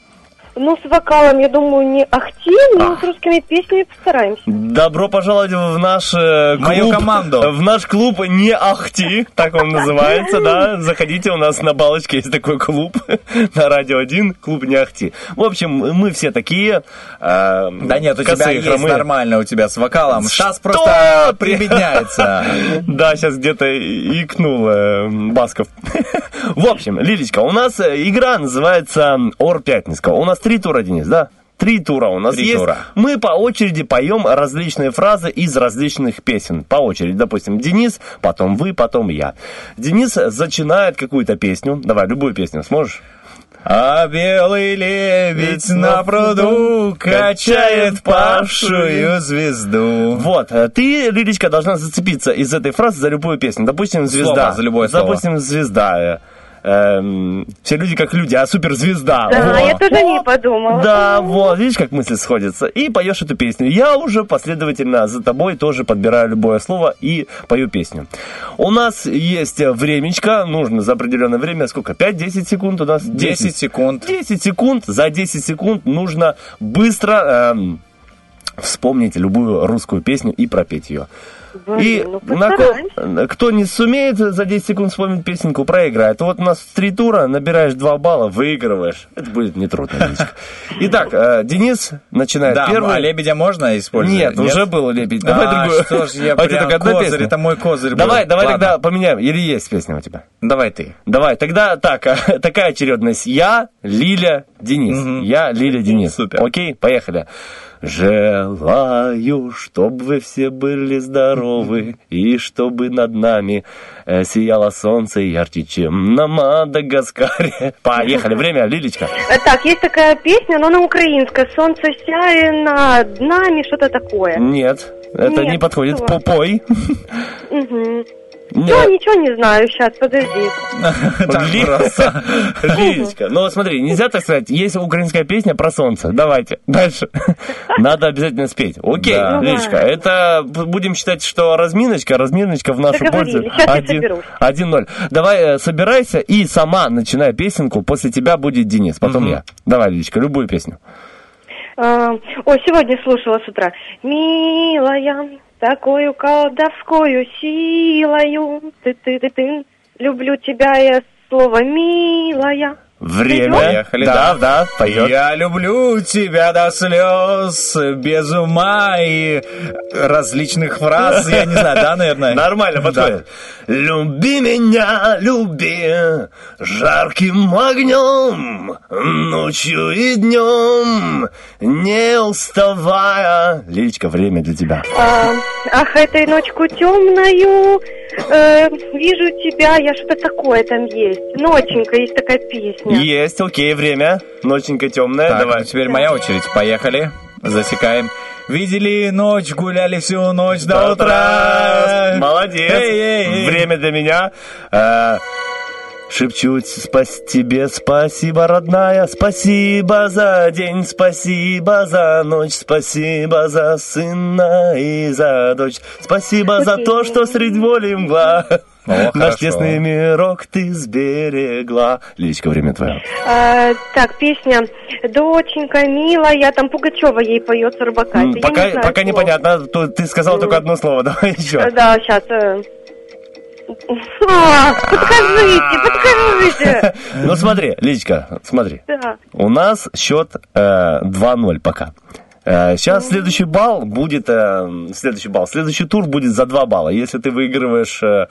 Ну, с вокалом, я думаю, не ахти, но с русскими песнями постараемся.
Добро пожаловать в наш э, клуб.
Мою команду.
В наш клуб не ахти, так он называется, да. Заходите, у нас на балочке есть такой клуб на Радио 1, клуб не ахти. В общем, мы все такие. э,
Да нет, у тебя есть нормально у тебя с вокалом.
Что
просто прибедняется.
Да, сейчас где-то икнул э, Басков. В общем, Лилечка, у нас игра называется Ор Пятницкого. У нас три тура, Денис, да? Три тура у нас
Три
есть.
тура.
Мы по очереди поем различные фразы из различных песен. По очереди. Допустим, Денис, потом вы, потом я. Денис зачинает какую-то песню. Давай, любую песню. Сможешь?
А белый лебедь на пруду качает павшую звезду.
Вот, э, ты, Лилечка, должна зацепиться из этой фразы за любую песню. Допустим, звезда.
Слово, за любое слово.
Допустим, звезда. Эм, все люди как люди, а суперзвезда.
Да,
Вот.
я тоже не подумала.
Да, вот, видишь, как мысли сходятся. И поешь эту песню. Я уже последовательно за тобой тоже подбираю любое слово и пою песню. У нас есть времечко, нужно за определенное время, сколько, 5-10 секунд у нас?
10 секунд.
10 секунд, за 10 секунд нужно быстро эм, вспомнить любую русскую песню и пропеть ее. И
ну
на ко-
постараемся.
кто не сумеет за 10 секунд вспомнить песенку, проиграет. Вот у нас три тура, набираешь 2 балла, выигрываешь. Это будет нетрудно. Итак, э, Денис начинает
Да,
первый.
а лебедя можно использовать?
Нет, уже был лебедь. Давай
А,
другую.
что ж я
А
прям
одна
козырь,
песня?
это мой козырь был.
Давай, давай
Ладно.
тогда поменяем. Или есть песня у тебя?
Давай ты.
Давай, тогда так, такая очередность. Я, Лиля, Денис. Я, Лиля, Денис.
Супер.
Окей, поехали. Желаю, чтобы вы все были здоровы, и чтобы над нами э, сияло солнце ярче, чем на Мадагаскаре. Поехали, время, Лилечка.
Э, Так, есть такая песня, но она украинская. Солнце сяет над нами, что-то такое.
Нет, это
Нет,
не подходит.
что?
Попой.
Мгм. Ничего, ничего не знаю, сейчас, подожди.
Ли- Лилечка, ну смотри, нельзя так сказать, есть украинская песня про солнце, давайте, дальше. Надо обязательно спеть. Окей,
Да.
Лилечка, это будем считать, что разминочка, разминочка в нашу пользу.
Договорились, щас я
Один-
соберусь.
1-0. Давай э, собирайся и сама начинай песенку, после тебя будет Денис, потом я. Давай, Лилечка, любую песню.
А, Ой, сегодня слушала с утра. Милая, такую колдовскую силою, ты-ты-ты-ты, люблю тебя я, слово милая.
Время.
Поехали,
да,
да.
да, поет.
Я люблю тебя до слез, без ума и различных фраз. Я не знаю, да, наверное?
Нормально подходит. Люби меня, люби, жарким огнем, ночью и днем, не уставая. Лилечка, время для тебя.
А, ах, этой ночку темною, э, вижу тебя, я что-то такое там есть. Ноченька, есть такая песня.
Есть, окей, время. Ноченька темная,
Так,
давай.
ну теперь моя очередь. Поехали. Засекаем. Видели ночь, гуляли всю ночь до
До
утра.
Молодец.
Эй, эй, эй.
Время для меня. Э, Шепчу спас тебе спасибо, родная, спасибо за день, спасибо за ночь, спасибо за сына и за дочь, спасибо за то, что средь воли мгла. Наш
хорошо.
тесный мирок ты сберегла. Лилечка, время твое.
А, так, песня «Доченька милая», там Пугачева ей поет с Рыбака.
М, Пока,
не знаю
пока
слов.
непонятно, то ты сказал только одно слово, давай еще.
Э, Да, сейчас. подскажите, подскажите.
Ну смотри, Личка, смотри.
Да.
У нас счет э, 2-0 пока. Сейчас следующий балл будет, э, следующий балл, следующий тур будет за 2 балла. Если ты выигрываешь э,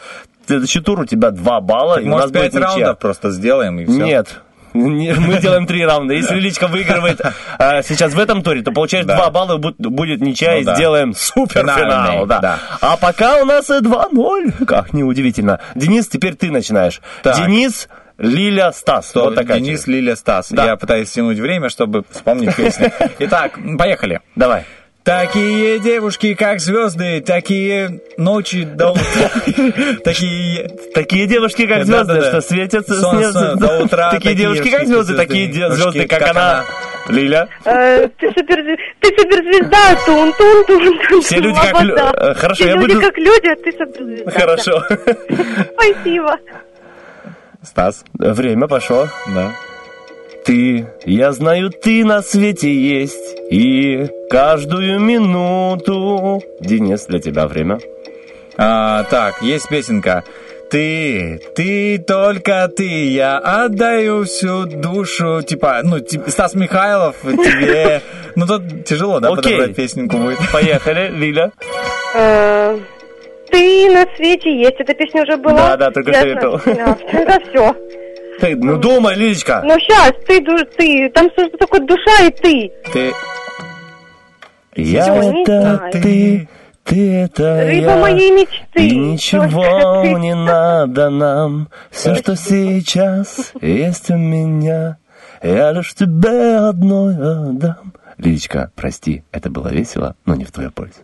следующий тур, у тебя 2 балла, и у нас
Может,
будет
пять
ничья.
раундов просто сделаем и все?
Нет. Не- Мы делаем три раунда. Если Личка выигрывает э, сейчас в этом туре, то получаешь
Да.
два балла, бу- будет ничья,
Ну
и
да.
сделаем суперфинал. Да.
да.
А пока у нас э, 2-0. Как неудивительно. Денис, теперь ты начинаешь.
Так.
Денис, Лиля, Стас. Вот такая
Денис,
череда.
Лиля, Стас.
Да.
Я пытаюсь тянуть время, чтобы вспомнить песню. Итак, поехали.
Давай.
Такие девушки, как звезды, такие ночи до утра. Такие...
Такие девушки, как звезды, что светятся
Солнце до утра.
Такие девушки, как звезды, такие звезды, как она. Лиля.
Э, Ты супер, ты суперзвезда, тун тун тун тун.
Все люди как э, хорошо,
Все
я
люди
буду-
как люди, а ты суперзвезда.
Хорошо.
Спасибо.
Стас.
Время пошло.
Да.
Ты, я знаю, ты на свете есть, и каждую минуту... Денис, для тебя время.
А, так, есть песенка. Ты, ты, только ты, я отдаю всю душу, типа, ну, типа, Стас Михайлов, тебе, ну, тут тяжело, да, подобрать песенку будет.
Поехали, Лиля.
Ты на свете есть. Эта песня уже была.
Да, да, только
Я
что
знаю.
это.
Все.
Ты, ну думай, Лилечка.
Ну сейчас, ты, ты, там что такое душа и ты.
Ты,
Я это ты, ты это
Рыба
я.
моей мечты.
И ничего не надо нам. Все, что сейчас есть у меня, я лишь тебе одной отдам. Лилечка, прости, это было весело, но не в твою пользу.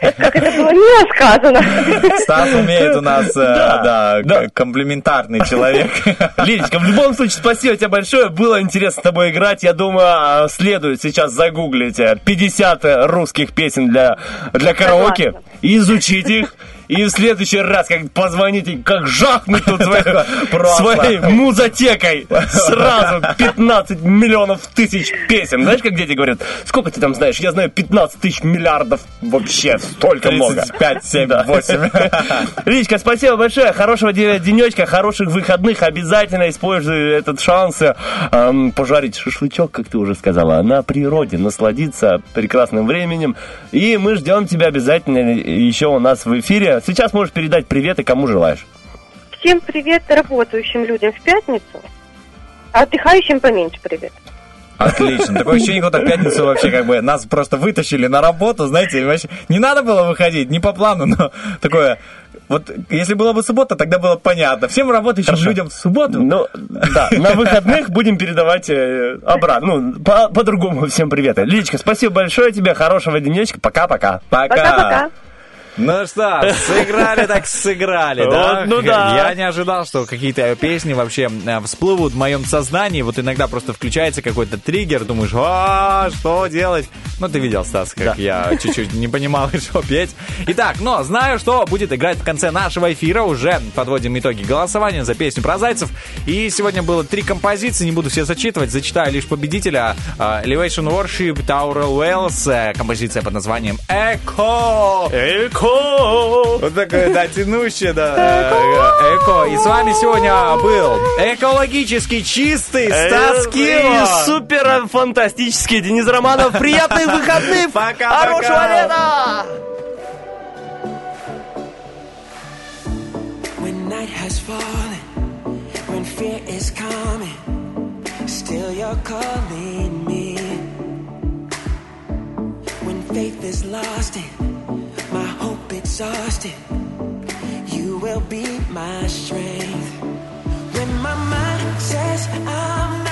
Как это было не сказано.
Стас умеет у нас, э, да, комплиментарный человек.
Лилечка, в любом случае, спасибо тебе большое. Было интересно с тобой играть. Я думаю, а, следует сейчас загуглить э, 50 русских песен для, для караоке, изучить их. И в следующий раз, как позвоните, как жахнуть тут своей, музотекой сразу 15 миллионов тысяч песен. Знаешь, как дети говорят, сколько ты там знаешь? Я знаю 15 тысяч миллиардов вообще, столько много.
35, 7, 8.
Личка, спасибо большое. Хорошего де- денечка, хороших выходных. Обязательно используй этот шанс эм, пожарить шашлычок, как ты уже сказала, на природе, насладиться прекрасным временем. И мы ждем тебя обязательно еще у нас в эфире. Сейчас можешь передать привет и кому желаешь.
Всем привет работающим людям в пятницу. А отдыхающим поменьше привет.
Отлично. Такое ощущение, как будто в пятницу вообще как бы нас просто вытащили на работу, знаете, вообще не надо было выходить, не по плану, но такое... Вот если была бы суббота, тогда было понятно. Всем работающим людям в субботу.
Ну, да, на выходных будем передавать э, обратно. Ну, по- по-другому всем привет. Лилечка, спасибо большое тебе, хорошего денечка. Пока-пока.
Пока-пока.
Ну что, сыграли так сыграли, да?
Вот, ну да.
Я не ожидал, что какие-то песни вообще э, всплывут в моем сознании. Вот иногда просто включается какой-то триггер, думаешь, а, что делать? Ну, ты видел, Стас, как
Да.
я чуть-чуть не понимал, что петь. Итак, но знаю, что будет играть в конце нашего эфира. Уже подводим итоги голосования за песню про зайцев. И сегодня было три композиции, не буду все зачитывать, зачитаю лишь победителя. Э, Elevation Worship, Tower Wells, э, композиция под названием Эко.
Эко!
Вот такое, да, тянущее, да. Эко. И с вами сегодня был экологически чистый Стас
Э,
Кима.
И супер фантастический Денис Романов. Приятных выходных!
Пока-пока.
Хорошего лета!
When fear is coming, still you're calling me. When faith is lost hope exhausted, you will be my strength. When my mind says I'm